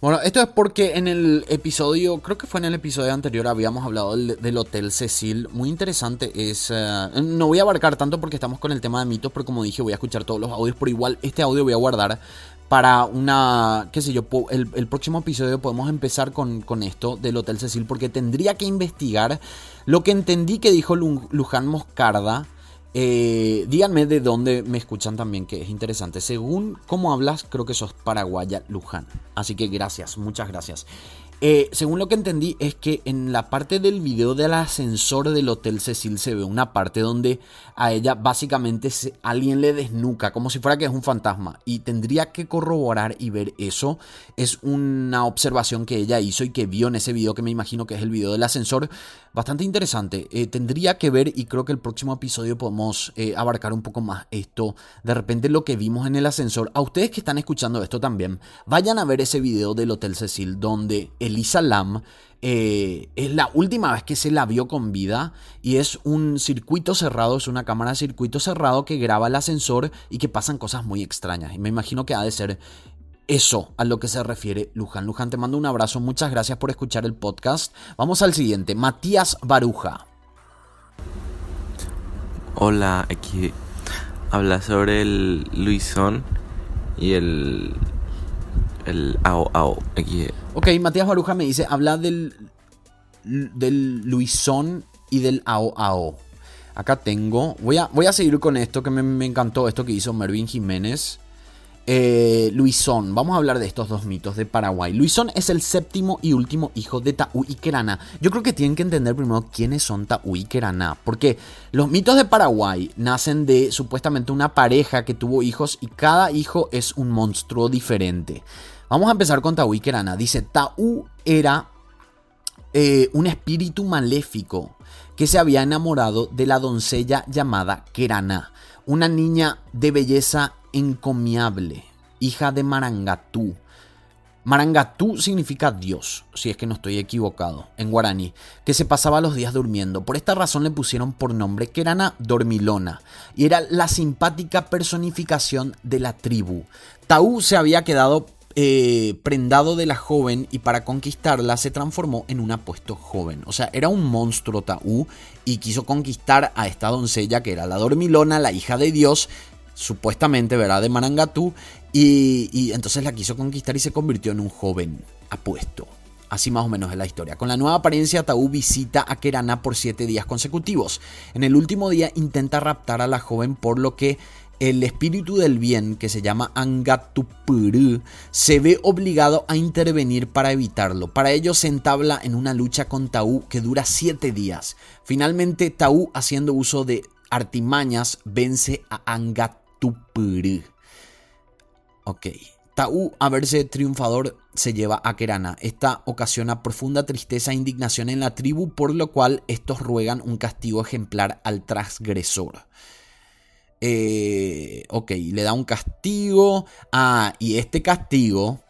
Bueno, esto es porque en el episodio, creo que fue en el episodio anterior, habíamos hablado del, Hotel Cecil. Muy interesante es... Eh, no voy a abarcar tanto porque estamos con el tema de mitos, pero como dije, voy a escuchar todos los audios, pero igual este audio voy a guardar para una, qué sé yo, el, el próximo episodio podemos empezar con, con, esto del Hotel Cecil porque tendría que investigar lo que entendí que dijo Luján Moscarda. Eh, díganme de dónde me escuchan también, que es interesante. Según cómo hablas, creo que sos paraguaya Luján. Así que gracias, muchas gracias. Eh, según lo que entendí es que en la parte del video del ascensor del Hotel Cecil se ve una parte donde a ella básicamente alguien le desnuca, como si fuera que es un fantasma. Y tendría que corroborar y ver eso. Es una observación que ella hizo y que vio en ese video, que me imagino que es el video del ascensor. Bastante interesante. Eh, tendría que ver y creo que el próximo episodio podemos eh, abarcar un poco más esto. De repente lo que vimos en el ascensor. A ustedes que están escuchando esto también, vayan a ver ese video del Hotel Cecil donde Elisa Lam eh, es la última vez que se la vio con vida y es un circuito cerrado, es una cámara de circuito cerrado que graba el ascensor y que pasan cosas muy extrañas. Y me imagino que ha de ser eso a lo que se refiere Luján. Luján, te mando un abrazo, muchas gracias por escuchar el podcast. Vamos al siguiente, Matías Baruja. Hola, aquí habla sobre el Luisón y el el AO AO. Ok, Matías Baruja me dice, habla del, del Luisón y del AO AO. Acá tengo, voy a, voy a seguir con esto que me, encantó, esto que hizo Mervin Jiménez. Eh, Luisón, vamos a hablar de estos dos mitos de Paraguay. Luisón es el séptimo y último hijo de Taú y Querana. Yo creo que tienen que entender primero quiénes son Taú y porque los mitos de Paraguay nacen de supuestamente una pareja que tuvo hijos y cada hijo es un monstruo diferente. Vamos a empezar con Taú y Kerana. Dice, Taú era eh, un espíritu maléfico que se había enamorado de la doncella llamada Kerana, una niña de belleza encomiable, hija de Marangatú. Marangatú significa Dios, si es que no estoy equivocado, en guaraní, que se pasaba los días durmiendo. Por esta razón le pusieron por nombre Kerana Dormilona, y era la simpática personificación de la tribu. Taú se había quedado eh, prendado de la joven y para conquistarla se transformó en un apuesto joven. O sea, era un monstruo Taú y quiso conquistar a esta doncella que era la dormilona, la hija de Dios, supuestamente, ¿verdad? De Marangatú. Y, entonces la quiso conquistar y se convirtió en un joven apuesto. Así más o menos es la historia. Con la nueva apariencia, Taú visita a Kerana por siete días consecutivos. En el último día intenta raptar a la joven, por lo que el espíritu del bien, que se llama Angatupuru, se ve obligado a intervenir para evitarlo. Para ello se entabla en una lucha con Taú que dura siete días. Finalmente, Taú, haciendo uso de artimañas, vence a Angatupuru. Ok. Taú, a verse triunfador, se lleva a Kerana. Esta ocasiona profunda tristeza e indignación en la tribu, por lo cual estos ruegan un castigo ejemplar al transgresor. Eh, ok, le da un castigo. Ah, y este castigo,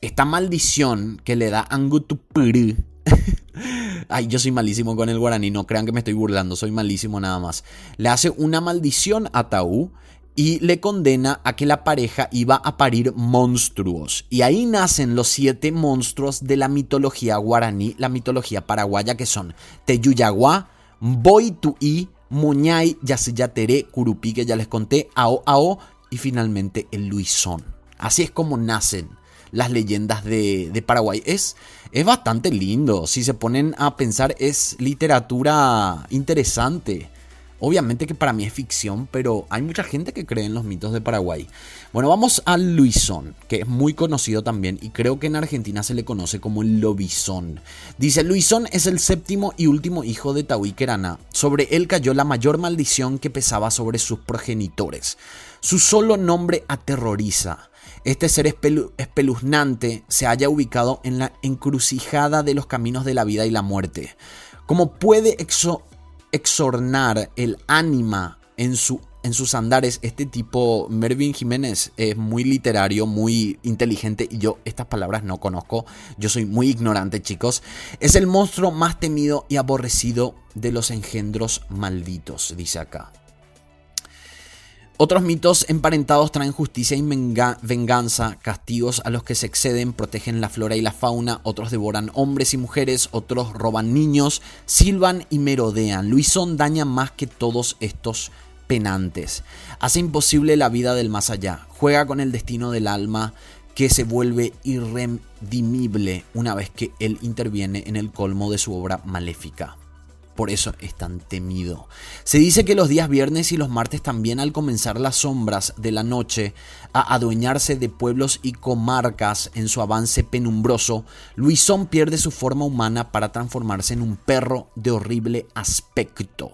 esta maldición que le da Angutupuru. <laughs> Ay, yo soy malísimo con el guaraní, no crean que me estoy burlando, soy malísimo nada más. Le hace una maldición a Taú y le condena a que la pareja iba a parir monstruos. Y ahí nacen los siete monstruos de la mitología guaraní, la mitología paraguaya, que son Teyuyaguá, Boituí, Muñay, Yacillateré, Curupí, que ya les conté, Ao Ao y finalmente el Luisón. Así es como nacen las leyendas de, Paraguay. Es, es bastante lindo. Si se ponen a pensar, es literatura interesante. Obviamente que para mí es ficción, pero hay mucha gente que cree en los mitos de Paraguay. Bueno, vamos a Luisón, que es muy conocido también y creo que en Argentina se le conoce como el Lobizón. Dice, Luisón es el séptimo y último hijo de Tahuiquerana. Sobre él cayó la mayor maldición que pesaba sobre sus progenitores. Su solo nombre aterroriza. Este ser espeluznante se haya ubicado en la encrucijada de los caminos de la vida y la muerte. Como puede exornar el ánima en, su, en sus andares, este tipo, Mervin Jiménez, es muy literario, muy inteligente y yo estas palabras no conozco, yo soy muy ignorante chicos, es el monstruo más temido y aborrecido de los engendros malditos, dice acá. Otros mitos emparentados traen justicia y venganza, castigos a los que se exceden, protegen la flora y la fauna, otros devoran hombres y mujeres, otros roban niños, silban y merodean. Luisón daña más que todos estos penantes. Hace imposible la vida del más allá, juega con el destino del alma que se vuelve irredimible una vez que él interviene en el colmo de su obra maléfica por eso es tan temido. Se dice que los días viernes y los martes también al comenzar las sombras de la noche a adueñarse de pueblos y comarcas en su avance penumbroso, Luisón pierde su forma humana para transformarse en un perro de horrible aspecto.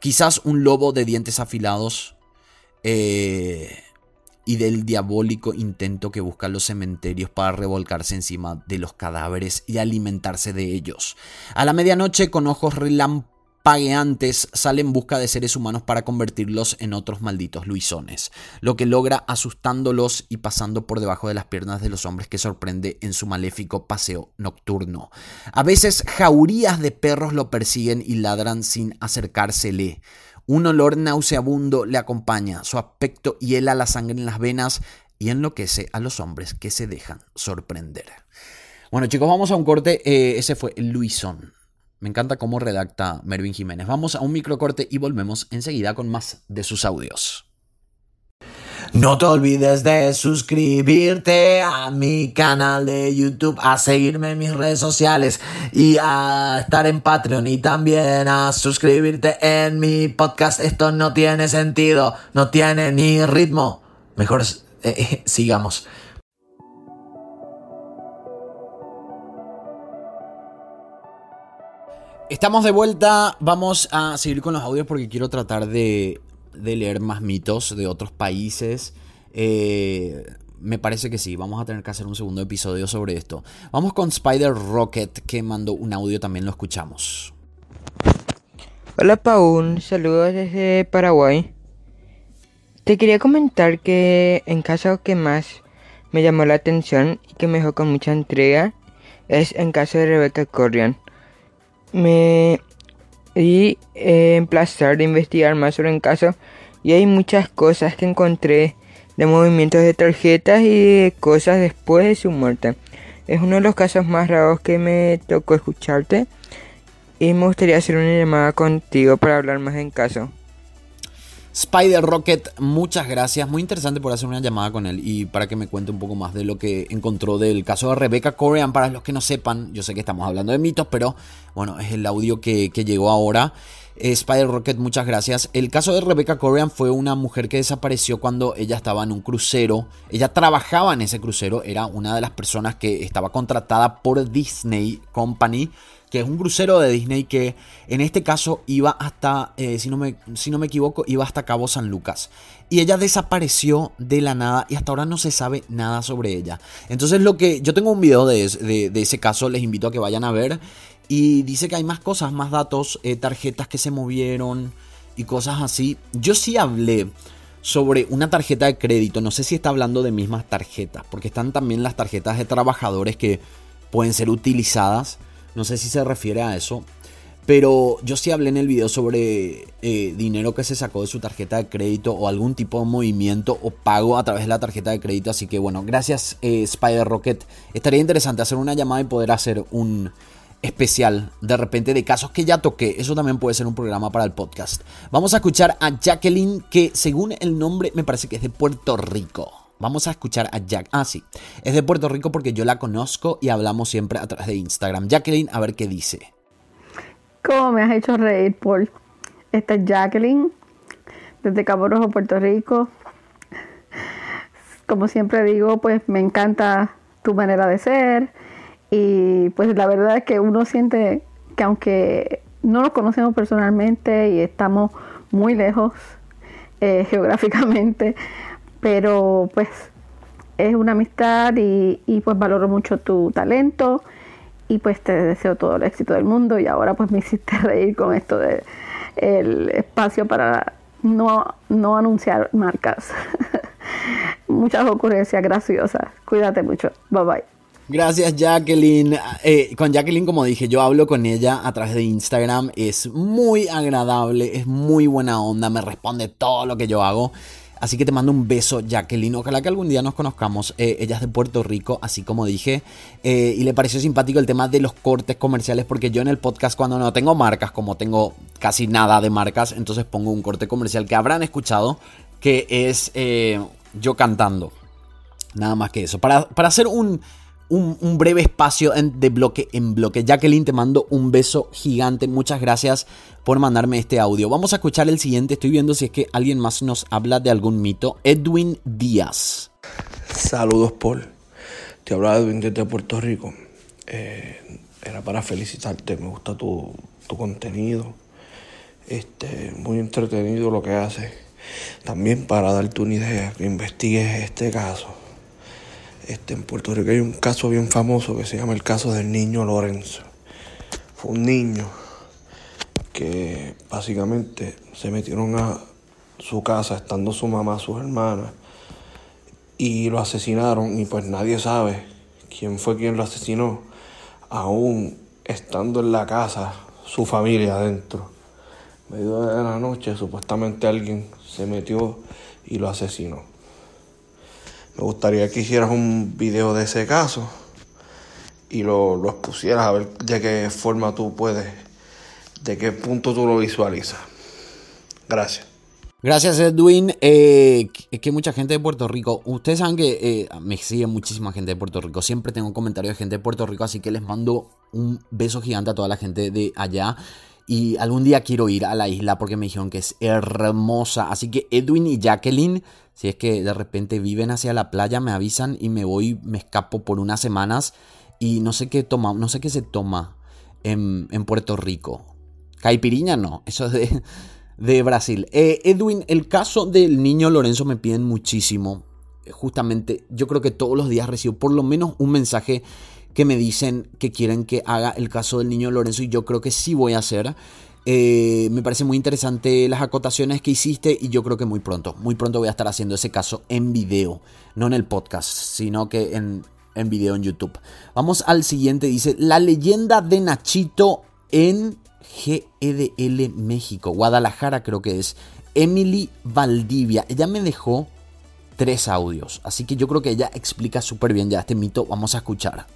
Quizás un lobo de dientes afilados. Eh, y del diabólico intento que buscan los cementerios para revolcarse encima de los cadáveres y alimentarse de ellos. A la medianoche, con ojos relampagueantes, sale en busca de seres humanos para convertirlos en otros malditos luisones, lo que logra asustándolos y pasando por debajo de las piernas de los hombres que sorprende en su maléfico paseo nocturno. A veces jaurías de perros lo persiguen y ladran sin acercársele. Un olor nauseabundo le acompaña, su aspecto hiela la sangre en las venas y enloquece a los hombres que se dejan sorprender. Bueno chicos, vamos a un corte. Eh, ese fue Luisón. Me encanta cómo redacta Mervin Jiménez. Vamos a un microcorte y volvemos enseguida con más de sus audios. No te olvides de suscribirte a mi canal de YouTube, a seguirme en mis redes sociales y a estar en Patreon y también a suscribirte en mi podcast. Esto no tiene sentido, no tiene ni ritmo. Mejor eh, sigamos. Estamos de vuelta, vamos a seguir con los audios porque quiero tratar de de leer más mitos de otros países. Eh, me parece que sí, vamos a tener que hacer un segundo episodio sobre esto. Vamos con Spider Rocket que mandó un audio, también lo escuchamos. Hola Paul, saludos desde Paraguay. Te quería comentar que en caso que más me llamó la atención y que me dejó con mucha entrega es en caso de Rebecca Corrian. Me y eh, emplazar de investigar más sobre el caso y hay muchas cosas que encontré de movimientos de tarjetas y de cosas después de su muerte. Es uno de los casos más raros que me tocó escucharte y me gustaría hacer una llamada contigo para hablar más en caso. Spider Rocket, muchas gracias. Muy interesante por hacer una llamada con él y para que me cuente un poco más de lo que encontró del caso de Rebecca Corean. Para los que no sepan, yo sé que estamos hablando de mitos, pero bueno, es el audio que, llegó ahora. Eh, Spider Rocket, muchas gracias. El caso de Rebecca Corean fue una mujer que desapareció cuando ella estaba en un crucero. Ella trabajaba en ese crucero, era una de las personas que estaba contratada por Disney Company que es un crucero de Disney que en este caso iba hasta, eh, si, no me, si no me equivoco, iba hasta Cabo San Lucas. Y ella desapareció de la nada y hasta ahora no se sabe nada sobre ella. Entonces lo que yo tengo un video de, ese caso, les invito a que vayan a ver. Y dice que hay más cosas, más datos, eh, tarjetas que se movieron y cosas así. Yo sí hablé sobre una tarjeta de crédito, no sé si está hablando de mismas tarjetas, porque están también las tarjetas de trabajadores que pueden ser utilizadas no sé si se refiere a eso. Pero yo sí hablé en el video sobre eh, dinero que se sacó de su tarjeta de crédito o algún tipo de movimiento o pago a través de la tarjeta de crédito. Así que bueno, gracias eh, Spider Rocket. Estaría interesante hacer una llamada y poder hacer un especial de repente de casos que ya toqué. Eso también puede ser un programa para el podcast. Vamos a escuchar a Jacqueline que según el nombre me parece que es de Puerto Rico. Vamos a escuchar a Jack. Ah, sí. Es de Puerto Rico porque yo la conozco y hablamos siempre a través de Instagram. Jacqueline, a ver qué dice. ¿Cómo me has hecho reír, Paul? Esta es Jacqueline, desde Cabo Rojo, Puerto Rico. Como siempre digo, pues me encanta tu manera de ser y pues la verdad es que uno siente que aunque no nos conocemos personalmente y estamos muy lejos eh, <laughs> geográficamente, pero pues es una amistad y, y, pues valoro mucho tu talento y pues te deseo todo el éxito del mundo y ahora pues me <laughs> hiciste reír con esto de el espacio para no, no anunciar marcas. <laughs> Muchas ocurrencias graciosas. Cuídate mucho. Bye bye. Gracias Jacqueline. Eh, con Jacqueline, como dije, yo hablo con ella a través de Instagram. Es muy agradable, es muy buena onda, me responde todo lo que yo hago. Así que te mando un beso, Jacqueline. Ojalá que algún día nos conozcamos. Eh, ella es de Puerto Rico, así como dije. Eh, y le pareció simpático el tema de los cortes comerciales, porque yo en el podcast, cuando no tengo marcas, como tengo casi nada de marcas, entonces pongo un corte comercial que habrán escuchado, que es yo cantando. Nada más que eso. Para, para hacer un un, breve espacio de bloque en bloque. Jacqueline, te mando un beso gigante. Muchas gracias por mandarme este audio. Vamos a escuchar el siguiente. Estoy viendo si es que alguien más nos habla de algún mito. Edwin Díaz. Saludos, Paul. Te habla Edwin desde Puerto Rico. Eh, era para felicitarte. Me gusta tu, tu contenido. Este, muy entretenido lo que haces. También para darte una idea, que investigues este caso este, en Puerto Rico hay un caso bien famoso que se llama el caso del niño Lorenzo. Fue un niño que básicamente se metieron a su casa estando su mamá, sus hermanas, y lo asesinaron y pues nadie sabe quién fue quien lo asesinó, aún estando en la casa su familia adentro. medio de la noche supuestamente alguien se metió y lo asesinó. Me gustaría que hicieras un video de ese caso y lo, lo expusieras a ver de qué forma tú puedes, de qué punto tú lo visualizas. Gracias. Gracias Edwin. Eh, es que mucha gente de Puerto Rico, ustedes saben que eh, me sigue muchísima gente de Puerto Rico. Siempre tengo comentarios de gente de Puerto Rico, así que les mando un beso gigante a toda la gente de allá. Y algún día quiero ir a la isla porque me dijeron que es hermosa. Así que Edwin y Jacqueline, si es que de repente viven hacia la playa, me avisan y me voy, me escapo por unas semanas. Y no sé qué toma, no sé qué se toma en, Puerto Rico. Caipiriña no, eso es de, Brasil. Eh, Edwin, el caso del niño Lorenzo me piden muchísimo. Justamente, yo creo que todos los días recibo por lo menos un mensaje que me dicen que quieren que haga el caso del niño Lorenzo y yo creo que sí voy a hacer. Eh, me parece muy interesante las acotaciones que hiciste y yo creo que muy pronto, muy pronto voy a estar haciendo ese caso en video, no en el podcast, sino que en, en video en YouTube. Vamos al siguiente, dice, la leyenda de Nachito en GEDL México, Guadalajara creo que es, Emily Valdivia, ella me dejó tres audios, así que yo creo que ella explica súper bien ya este mito, vamos a escuchar.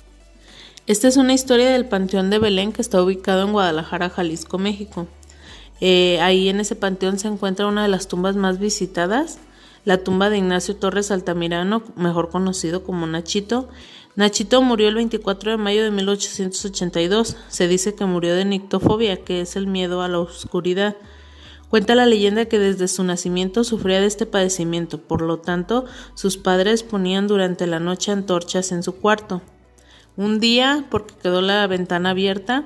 Esta es una historia del Panteón de Belén que está ubicado en Guadalajara, Jalisco, México. Eh, ahí en ese panteón se encuentra una de las tumbas más visitadas, la tumba de Ignacio Torres Altamirano, mejor conocido como Nachito. Nachito murió el 24 de mayo de 1882. Se dice que murió de nictofobia, que es el miedo a la oscuridad. Cuenta la leyenda que desde su nacimiento sufría de este padecimiento, por lo tanto, sus padres ponían durante la noche antorchas en su cuarto. Un día, porque quedó la ventana abierta,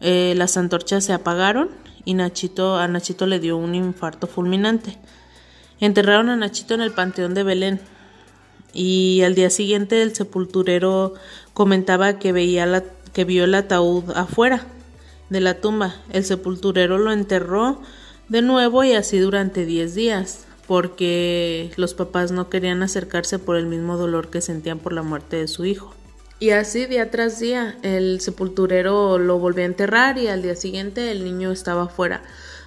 eh, las antorchas se apagaron y Nachito, a Nachito le dio un infarto fulminante. Enterraron a Nachito en el Panteón de Belén y al día siguiente el sepulturero comentaba que, veía la, que vio el ataúd afuera de la tumba. El sepulturero lo enterró de nuevo y así durante 10 días porque los papás no querían acercarse por el mismo dolor que sentían por la muerte de su hijo. Y así día tras día el sepulturero lo volvió a enterrar y al día siguiente el niño estaba fuera.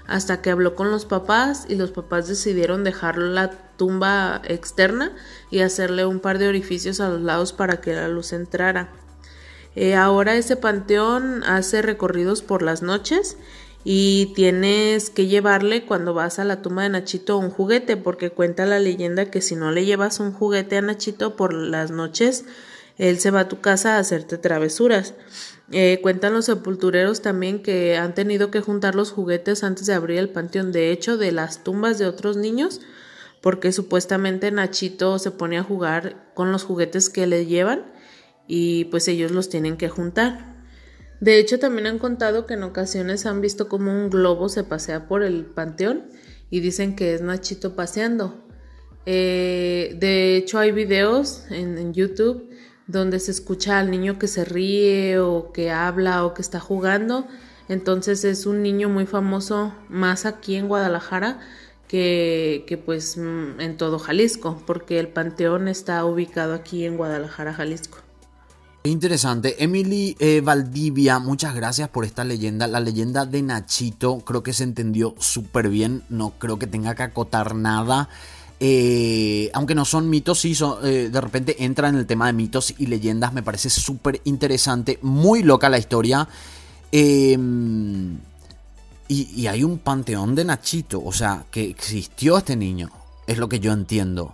Hasta que habló con los papás y los papás decidieron dejar la tumba externa y hacerle un par de orificios a los lados para que la luz entrara. Eh, ahora ese panteón hace recorridos por las noches y tienes que llevarle cuando vas a la tumba de Nachito un juguete porque cuenta la leyenda que si no le llevas un juguete a Nachito por las noches él se va a tu casa a hacerte travesuras. Eh, cuentan los sepultureros también que han tenido que juntar los juguetes antes de abrir el panteón, de hecho, de las tumbas de otros niños, porque supuestamente Nachito se pone a jugar con los juguetes que le llevan y pues ellos los tienen que juntar. De hecho, también han contado que en ocasiones han visto como un globo se pasea por el panteón y dicen que es Nachito paseando. Eh, de hecho, hay videos en, YouTube donde se escucha al niño que se ríe o que habla o que está jugando. Entonces es un niño muy famoso más aquí en Guadalajara que, que, pues mm, en todo Jalisco, porque el panteón está ubicado aquí en Guadalajara, Jalisco. Interesante. Emily eh, Valdivia, muchas gracias por esta leyenda. La leyenda de Nachito creo que se entendió súper bien. No creo que tenga que acotar nada. Eh, aunque no son mitos, sí, eh, de repente entra en el tema de mitos y leyendas. Me parece súper interesante. Muy loca la historia. Em, y, y hay un panteón de Nachito. O sea, que existió este niño. Es lo que yo entiendo.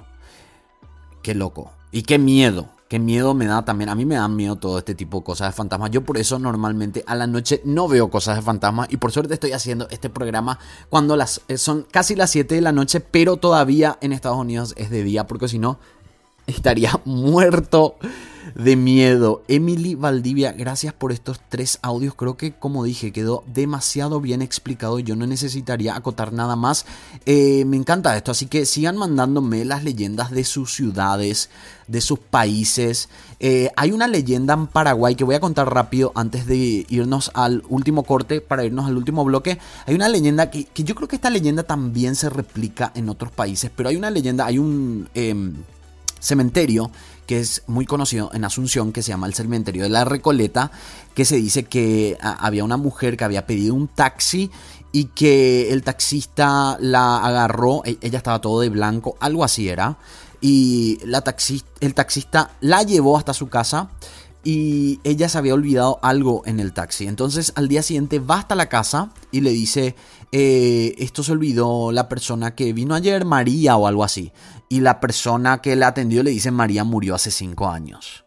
Qué loco. Y qué miedo. Qué miedo me da también. A mí me dan miedo todo este tipo de cosas de fantasmas. Yo por eso normalmente a la noche no veo cosas de fantasmas. Y por suerte estoy haciendo este programa cuando las, eh, son casi las 7 de la noche. Pero todavía en Estados Unidos es de día. Porque si no, estaría <laughs> muerto de miedo. Emily Valdivia, gracias por estos tres audios. Creo que, como dije, quedó demasiado bien explicado. Yo no necesitaría acotar nada más. Eh, me encanta esto, así que sigan mandándome las leyendas de sus ciudades, de sus países. Eh, hay una leyenda en Paraguay que voy a contar rápido antes de irnos al último corte, para irnos al último bloque. Hay una leyenda que, yo creo que esta leyenda también se replica en otros países, pero hay una leyenda, hay un... Em, cementerio que es muy conocido en Asunción, que se llama el cementerio de la Recoleta, que se dice que había una mujer que había pedido un taxi y que el taxista la agarró, e, ella estaba todo de blanco, algo así era, y la el taxista la llevó hasta su casa y ella se había olvidado algo en el taxi. Entonces al día siguiente va hasta la casa y le dice, eh, esto se olvidó la persona que vino ayer, María o algo así. Y la persona que la atendió le dice, María murió hace cinco años.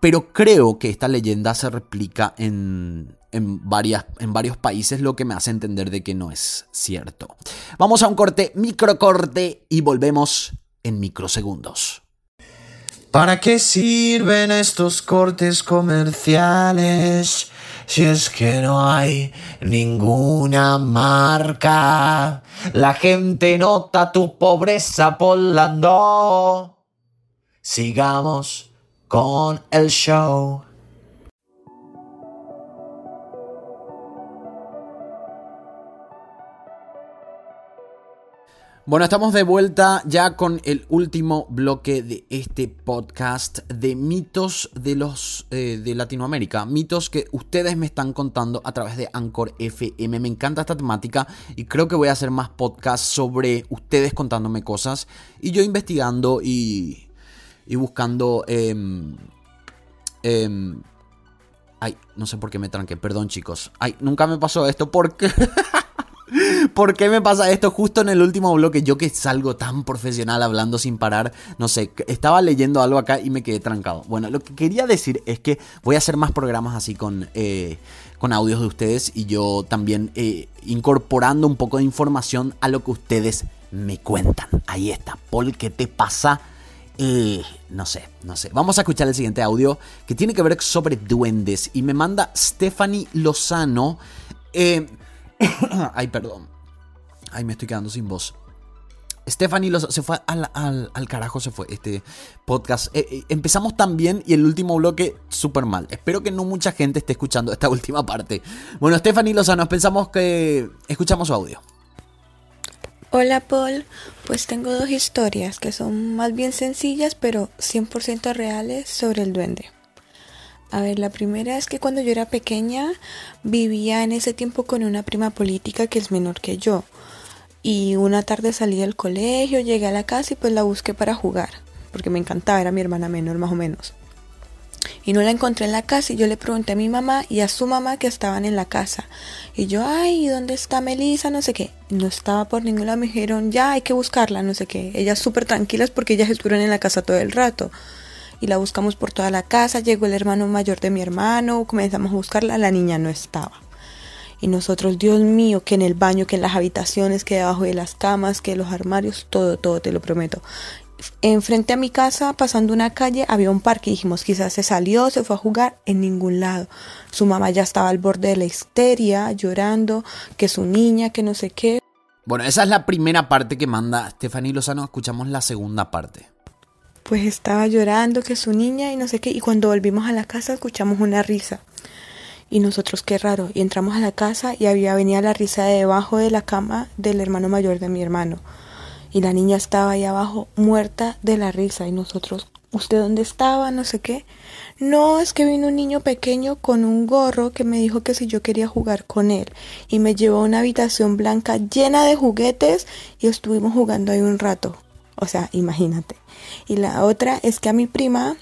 Pero creo que esta leyenda se replica en, en, varias, en varios países, lo que me hace entender de que no es cierto. Vamos a un corte, microcorte, y volvemos en microsegundos. ¿Para qué sirven estos cortes comerciales? Si es que no hay ninguna marca, la gente nota tu pobreza polando. Sigamos con el show. Bueno, estamos de vuelta ya con el último bloque de este podcast de mitos de los eh, de Latinoamérica, mitos que ustedes me están contando a través de Anchor FM. Me encanta esta temática y creo que voy a hacer más podcasts sobre ustedes contándome cosas y yo investigando y, buscando. Em, em, ay, no sé por qué me tranqué, perdón chicos. Ay, nunca me pasó esto porque <laughs> <laughs> ¿Por qué me pasa esto justo en el último bloque? Yo que salgo tan profesional hablando sin parar, no sé, estaba leyendo algo acá y me quedé trancado. Bueno, lo que quería decir es que voy a hacer más programas así con, eh, con audios de ustedes y yo también eh, incorporando un poco de información a lo que ustedes me cuentan. Ahí está, Paul, ¿qué te pasa? Eh, no sé, no sé. Vamos a escuchar el siguiente audio que tiene que ver sobre duendes y me manda Stephanie Lozano. Eh, <coughs> Ay, perdón. Ay, me estoy quedando sin voz. Stephanie se fue al, carajo, se fue este podcast. Eh, eh, empezamos tan bien y el último bloque súper mal. Espero que no mucha gente esté escuchando esta <laughs> última parte. Bueno, Stephanie Lozano, pensamos que escuchamos su audio. Hola Paul, pues tengo dos historias que son más bien sencillas pero 100% reales sobre el duende. A ver, la primera es que cuando yo era pequeña vivía en ese tiempo con una prima política que es menor que yo. Y una tarde salí del colegio, llegué a la casa y pues la busqué para jugar, porque me encantaba, era mi hermana menor más o menos. Y no la encontré en la casa y yo le pregunté a mi mamá y a su mamá que estaban en la casa. Y yo, ay, ¿dónde está Melissa? No sé qué. No estaba por ningún lado. Me dijeron, ya hay que buscarla, no sé qué. Ellas súper tranquilas porque ellas estuvieron en la casa todo el rato. Y la buscamos por toda la casa, llegó el hermano mayor de mi hermano, comenzamos a buscarla, la niña no estaba. Y nosotros, Dios mío, que en el baño, que en las habitaciones, que debajo de las camas, que en los armarios, todo, todo, te lo prometo. Enfrente a mi casa, pasando una calle, había un parque dijimos, quizás se salió, se fue a jugar, en ningún lado. Su mamá ya estaba al borde de la histeria, llorando, que su niña, que no sé qué. Bueno, esa es la primera parte que manda Stephanie Lozano. Escuchamos la segunda parte. Pues estaba llorando que su niña y no sé qué. Y cuando volvimos a la casa escuchamos una risa. Y nosotros qué raro. Y entramos a la casa y había venía la risa de debajo de la cama del hermano mayor de mi hermano. Y la niña estaba ahí abajo muerta de la risa. Y nosotros, ¿usted dónde estaba? No sé qué. No, es que vino un niño pequeño con un gorro que me dijo que si yo quería jugar con él. Y me llevó a una habitación blanca llena de juguetes y estuvimos jugando ahí un rato. O sea, imagínate. Y la otra es que a mi prima,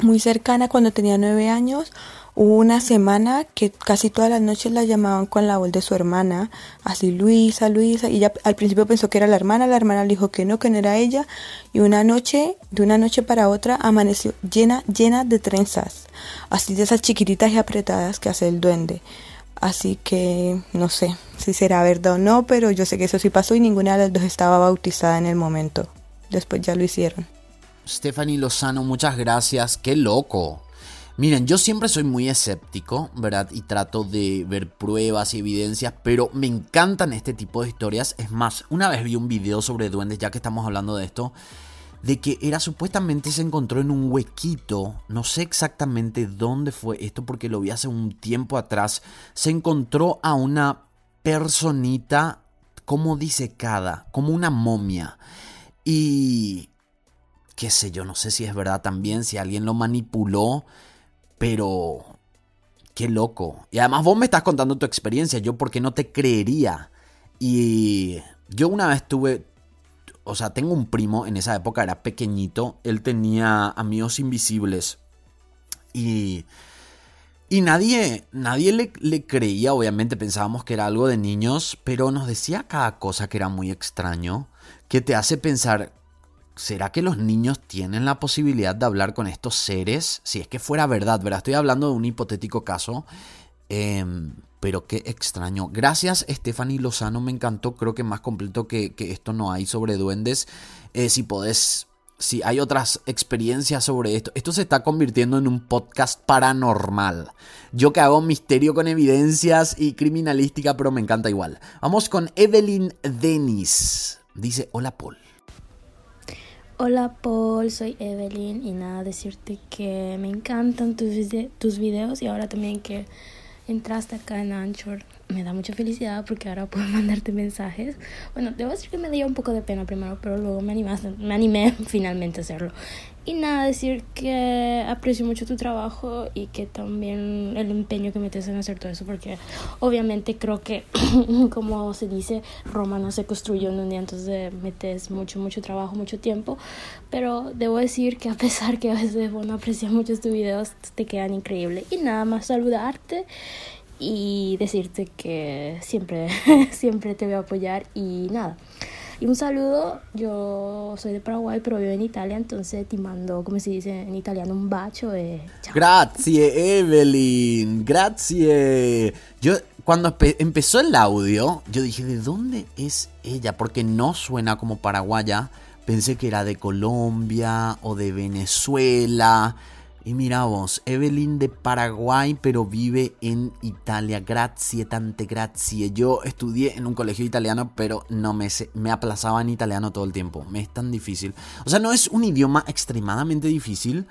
muy cercana, cuando tenía nueve años, Hubo una semana que casi todas las noches la llamaban con la voz de su hermana, así Luisa, Luisa, y ella al principio pensó que era la hermana, la hermana le dijo que no, que no era ella, y una noche, de una noche para otra, amaneció llena, llena de trenzas, así de esas chiquititas y apretadas que hace el duende. Así que no sé si será verdad o no, pero yo sé que eso sí pasó y ninguna de las dos estaba bautizada en el momento. Después ya lo hicieron. Stephanie Lozano, muchas gracias. Qué loco. Miren, yo siempre soy muy escéptico, ¿verdad? Y trato de ver pruebas y evidencias, pero me encantan este tipo de historias. Es más, una vez vi un video sobre duendes, ya que estamos hablando de esto, de que era supuestamente se encontró en un huequito, no sé exactamente dónde fue esto porque lo vi hace un tiempo atrás, se encontró a una personita como disecada, como una momia. Y qué sé yo, no sé si es verdad también, si alguien lo manipuló pero, qué loco. Y además vos me estás contando tu experiencia, yo porque no te creería. Y yo una vez tuve, o sea, tengo un primo, en esa época era pequeñito, él tenía amigos invisibles. Y... Y nadie, nadie le, creía, obviamente pensábamos que era algo de niños, pero nos decía cada cosa que era muy extraño, que te hace pensar, ¿Será que los niños tienen la posibilidad de hablar con estos seres? Si es que fuera verdad, ¿verdad? Estoy hablando de un hipotético caso. Em, pero qué extraño. Gracias, Stephanie Lozano. Me encantó. Creo que más completo que, esto no hay sobre duendes. Eh, si podés. Si hay otras experiencias sobre esto. Esto se está convirtiendo en un podcast paranormal. Yo que hago misterio con evidencias y criminalística, pero me encanta igual. Vamos con Evelyn Dennis. Dice: Hola, Paul. Hola Paul, soy Evelyn y nada, decirte que me encantan tus, tus videos y ahora también que entraste acá en Anchor me da mucha felicidad porque ahora puedo <laughs> mandarte mensajes. Bueno, debo decir que me dio un poco de pena primero, pero luego me, animaste, me animé <laughs> finalmente a hacerlo. Y nada, decir que aprecio mucho tu trabajo y que también el empeño que metes en hacer todo eso, porque obviamente creo que, <clears throat> como se dice, Roma no se construyó en un día, entonces metes mucho, mucho trabajo, mucho tiempo. Pero debo decir que a pesar que a veces bueno, aprecias mucho tus videos, te quedan increíbles. Y nada más saludarte y decirte que siempre, <laughs> siempre te voy a apoyar y nada. Y un saludo, yo soy de Paraguay, pero vivo en Italia, entonces te mando, como se dice en italiano, un bacio de... Grazie Evelyn, grazie. Yo cuando empezó el audio, yo dije, ¿de dónde es ella? Porque no suena como paraguaya. Pensé que era de Colombia o de Venezuela. Y mira vos, Evelyn de Paraguay, pero vive en Italia. Grazie, tante grazie. Yo estudié en un colegio italiano, pero no me, me aplazaba en italiano todo el tiempo. Me es tan difícil. O sea, no es un idioma extremadamente difícil,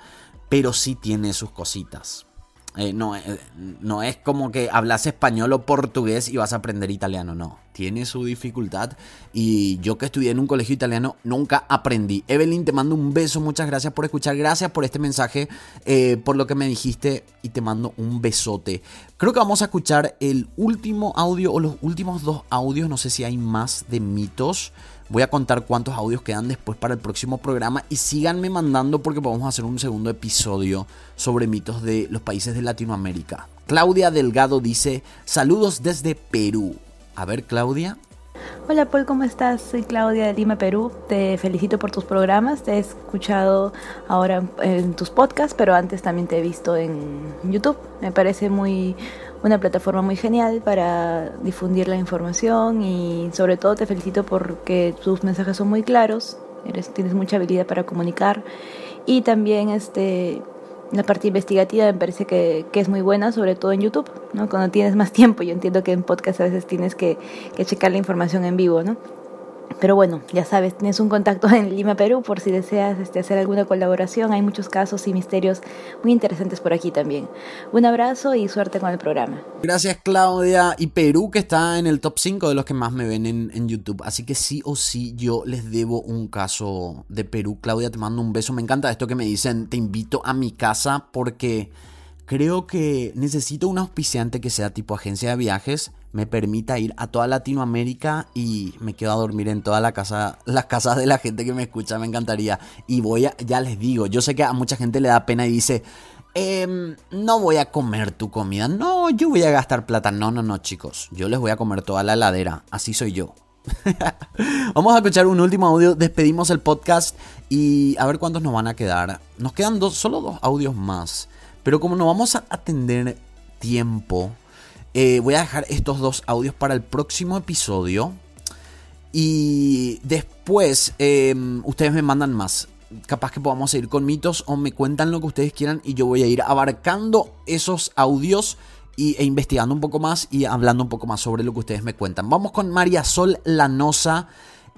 pero sí tiene sus cositas. Eh, no, eh, no es como que hablas español o portugués y vas a aprender italiano, no. Tiene su dificultad y yo que estudié en un colegio italiano nunca aprendí. Evelyn, te mando un beso, muchas gracias por escuchar, gracias por este mensaje, eh, por lo que me dijiste y te mando un besote. Creo que vamos a escuchar el último audio o los últimos dos audios, no sé si hay más de mitos. Voy a contar cuántos audios quedan después para el próximo programa y síganme mandando porque vamos a hacer un segundo episodio sobre mitos de los países de Latinoamérica. Claudia Delgado dice, saludos desde Perú. A ver, Claudia. Hola Paul, ¿cómo estás? Soy Claudia de Lima, Perú. Te felicito por tus programas. Te he escuchado ahora en tus podcasts, pero antes también te he visto en YouTube. Me parece muy una plataforma muy genial para difundir la información y sobre todo te felicito porque tus mensajes son muy claros. Eres, tienes mucha habilidad para comunicar y también este la parte investigativa me parece que, que, es muy buena, sobre todo en YouTube, ¿no? Cuando tienes más <laughs> tiempo, yo entiendo que en podcast a veces tienes que, que checar la información en vivo, ¿no? Pero bueno, ya sabes, tienes un contacto en Lima, Perú, por si deseas este, hacer alguna colaboración. Hay muchos casos y misterios muy interesantes por aquí también. Un abrazo y suerte con el programa. Gracias Claudia. Y Perú que está en el top 5 de los que más me ven en, en YouTube. Así que sí o sí yo les debo un caso de Perú. Claudia, te mando un beso. Me encanta esto que me dicen, te invito a mi casa porque creo que necesito un auspiciante que sea tipo agencia de viajes me permita ir a toda Latinoamérica y me quedo a dormir en toda la casa, las casas de la gente que me escucha, me encantaría. Y voy a, ya les digo, yo sé que a mucha gente le da pena y dice, eh, no voy a comer tu comida, no, yo voy a gastar plata. No, no, no, chicos, yo les voy a comer toda la heladera, así soy yo. <laughs> Vamos a escuchar un último audio, despedimos el podcast y a ver cuántos nos van a quedar. Nos quedan dos, solo dos audios más, pero como no vamos a atender tiempo, eh, voy a dejar estos dos audios para el próximo episodio. Y después em, ustedes me mandan más. Capaz que podamos seguir con mitos o me cuentan lo que ustedes quieran y yo voy a ir abarcando esos audios y, e investigando un poco más y hablando un poco más sobre lo que ustedes me cuentan. Vamos con María Sol Lanosa.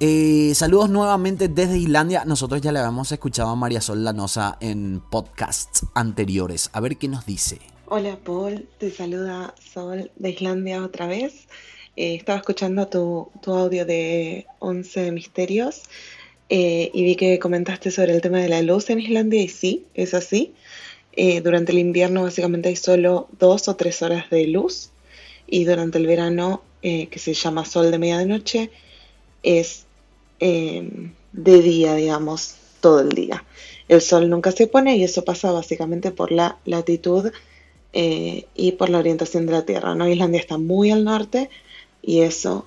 Eh, saludos nuevamente desde Islandia. Nosotros ya le habíamos escuchado a María Sol Lanosa en podcasts anteriores. A ver qué nos dice. Hola Paul, te saluda Sol de Islandia otra vez. Eh, estaba escuchando tu, audio de 11 misterios eh, y vi que comentaste sobre el tema de la luz en Islandia y sí, es así. Eh, durante el invierno básicamente hay solo dos o tres horas de luz y durante el verano, eh, que se llama sol de medianoche, es de día, digamos, todo el día. El sol nunca se pone y eso pasa básicamente por la latitud eh, y por la orientación de la Tierra. ¿no? Islandia está muy al norte y eso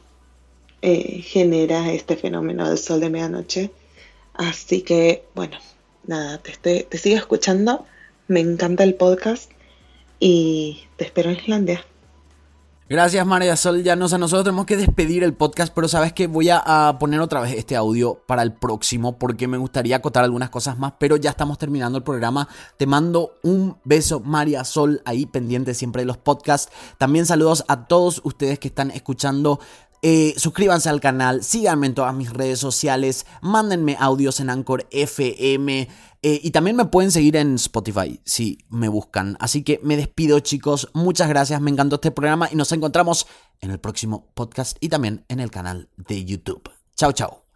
eh, genera este fenómeno del sol de medianoche. Así que, bueno, nada, te, estoy, te sigo escuchando, me encanta el podcast y te espero en Islandia. Gracias María Sol Llanos. A nosotros tenemos que despedir el podcast, pero sabes que voy a, poner otra vez este audio para el próximo porque me gustaría acotar algunas cosas más, pero ya estamos terminando el programa. Te mando un beso María Sol ahí pendiente siempre de los podcasts. También saludos a todos ustedes que están escuchando eh, suscríbanse al canal, síganme en todas mis redes sociales, mándenme audios en Anchor FM eh, y también me pueden seguir en Spotify si me buscan. Así que me despido chicos, muchas gracias, me encantó este programa y nos encontramos en el próximo podcast y también en el canal de YouTube. Chao, chao.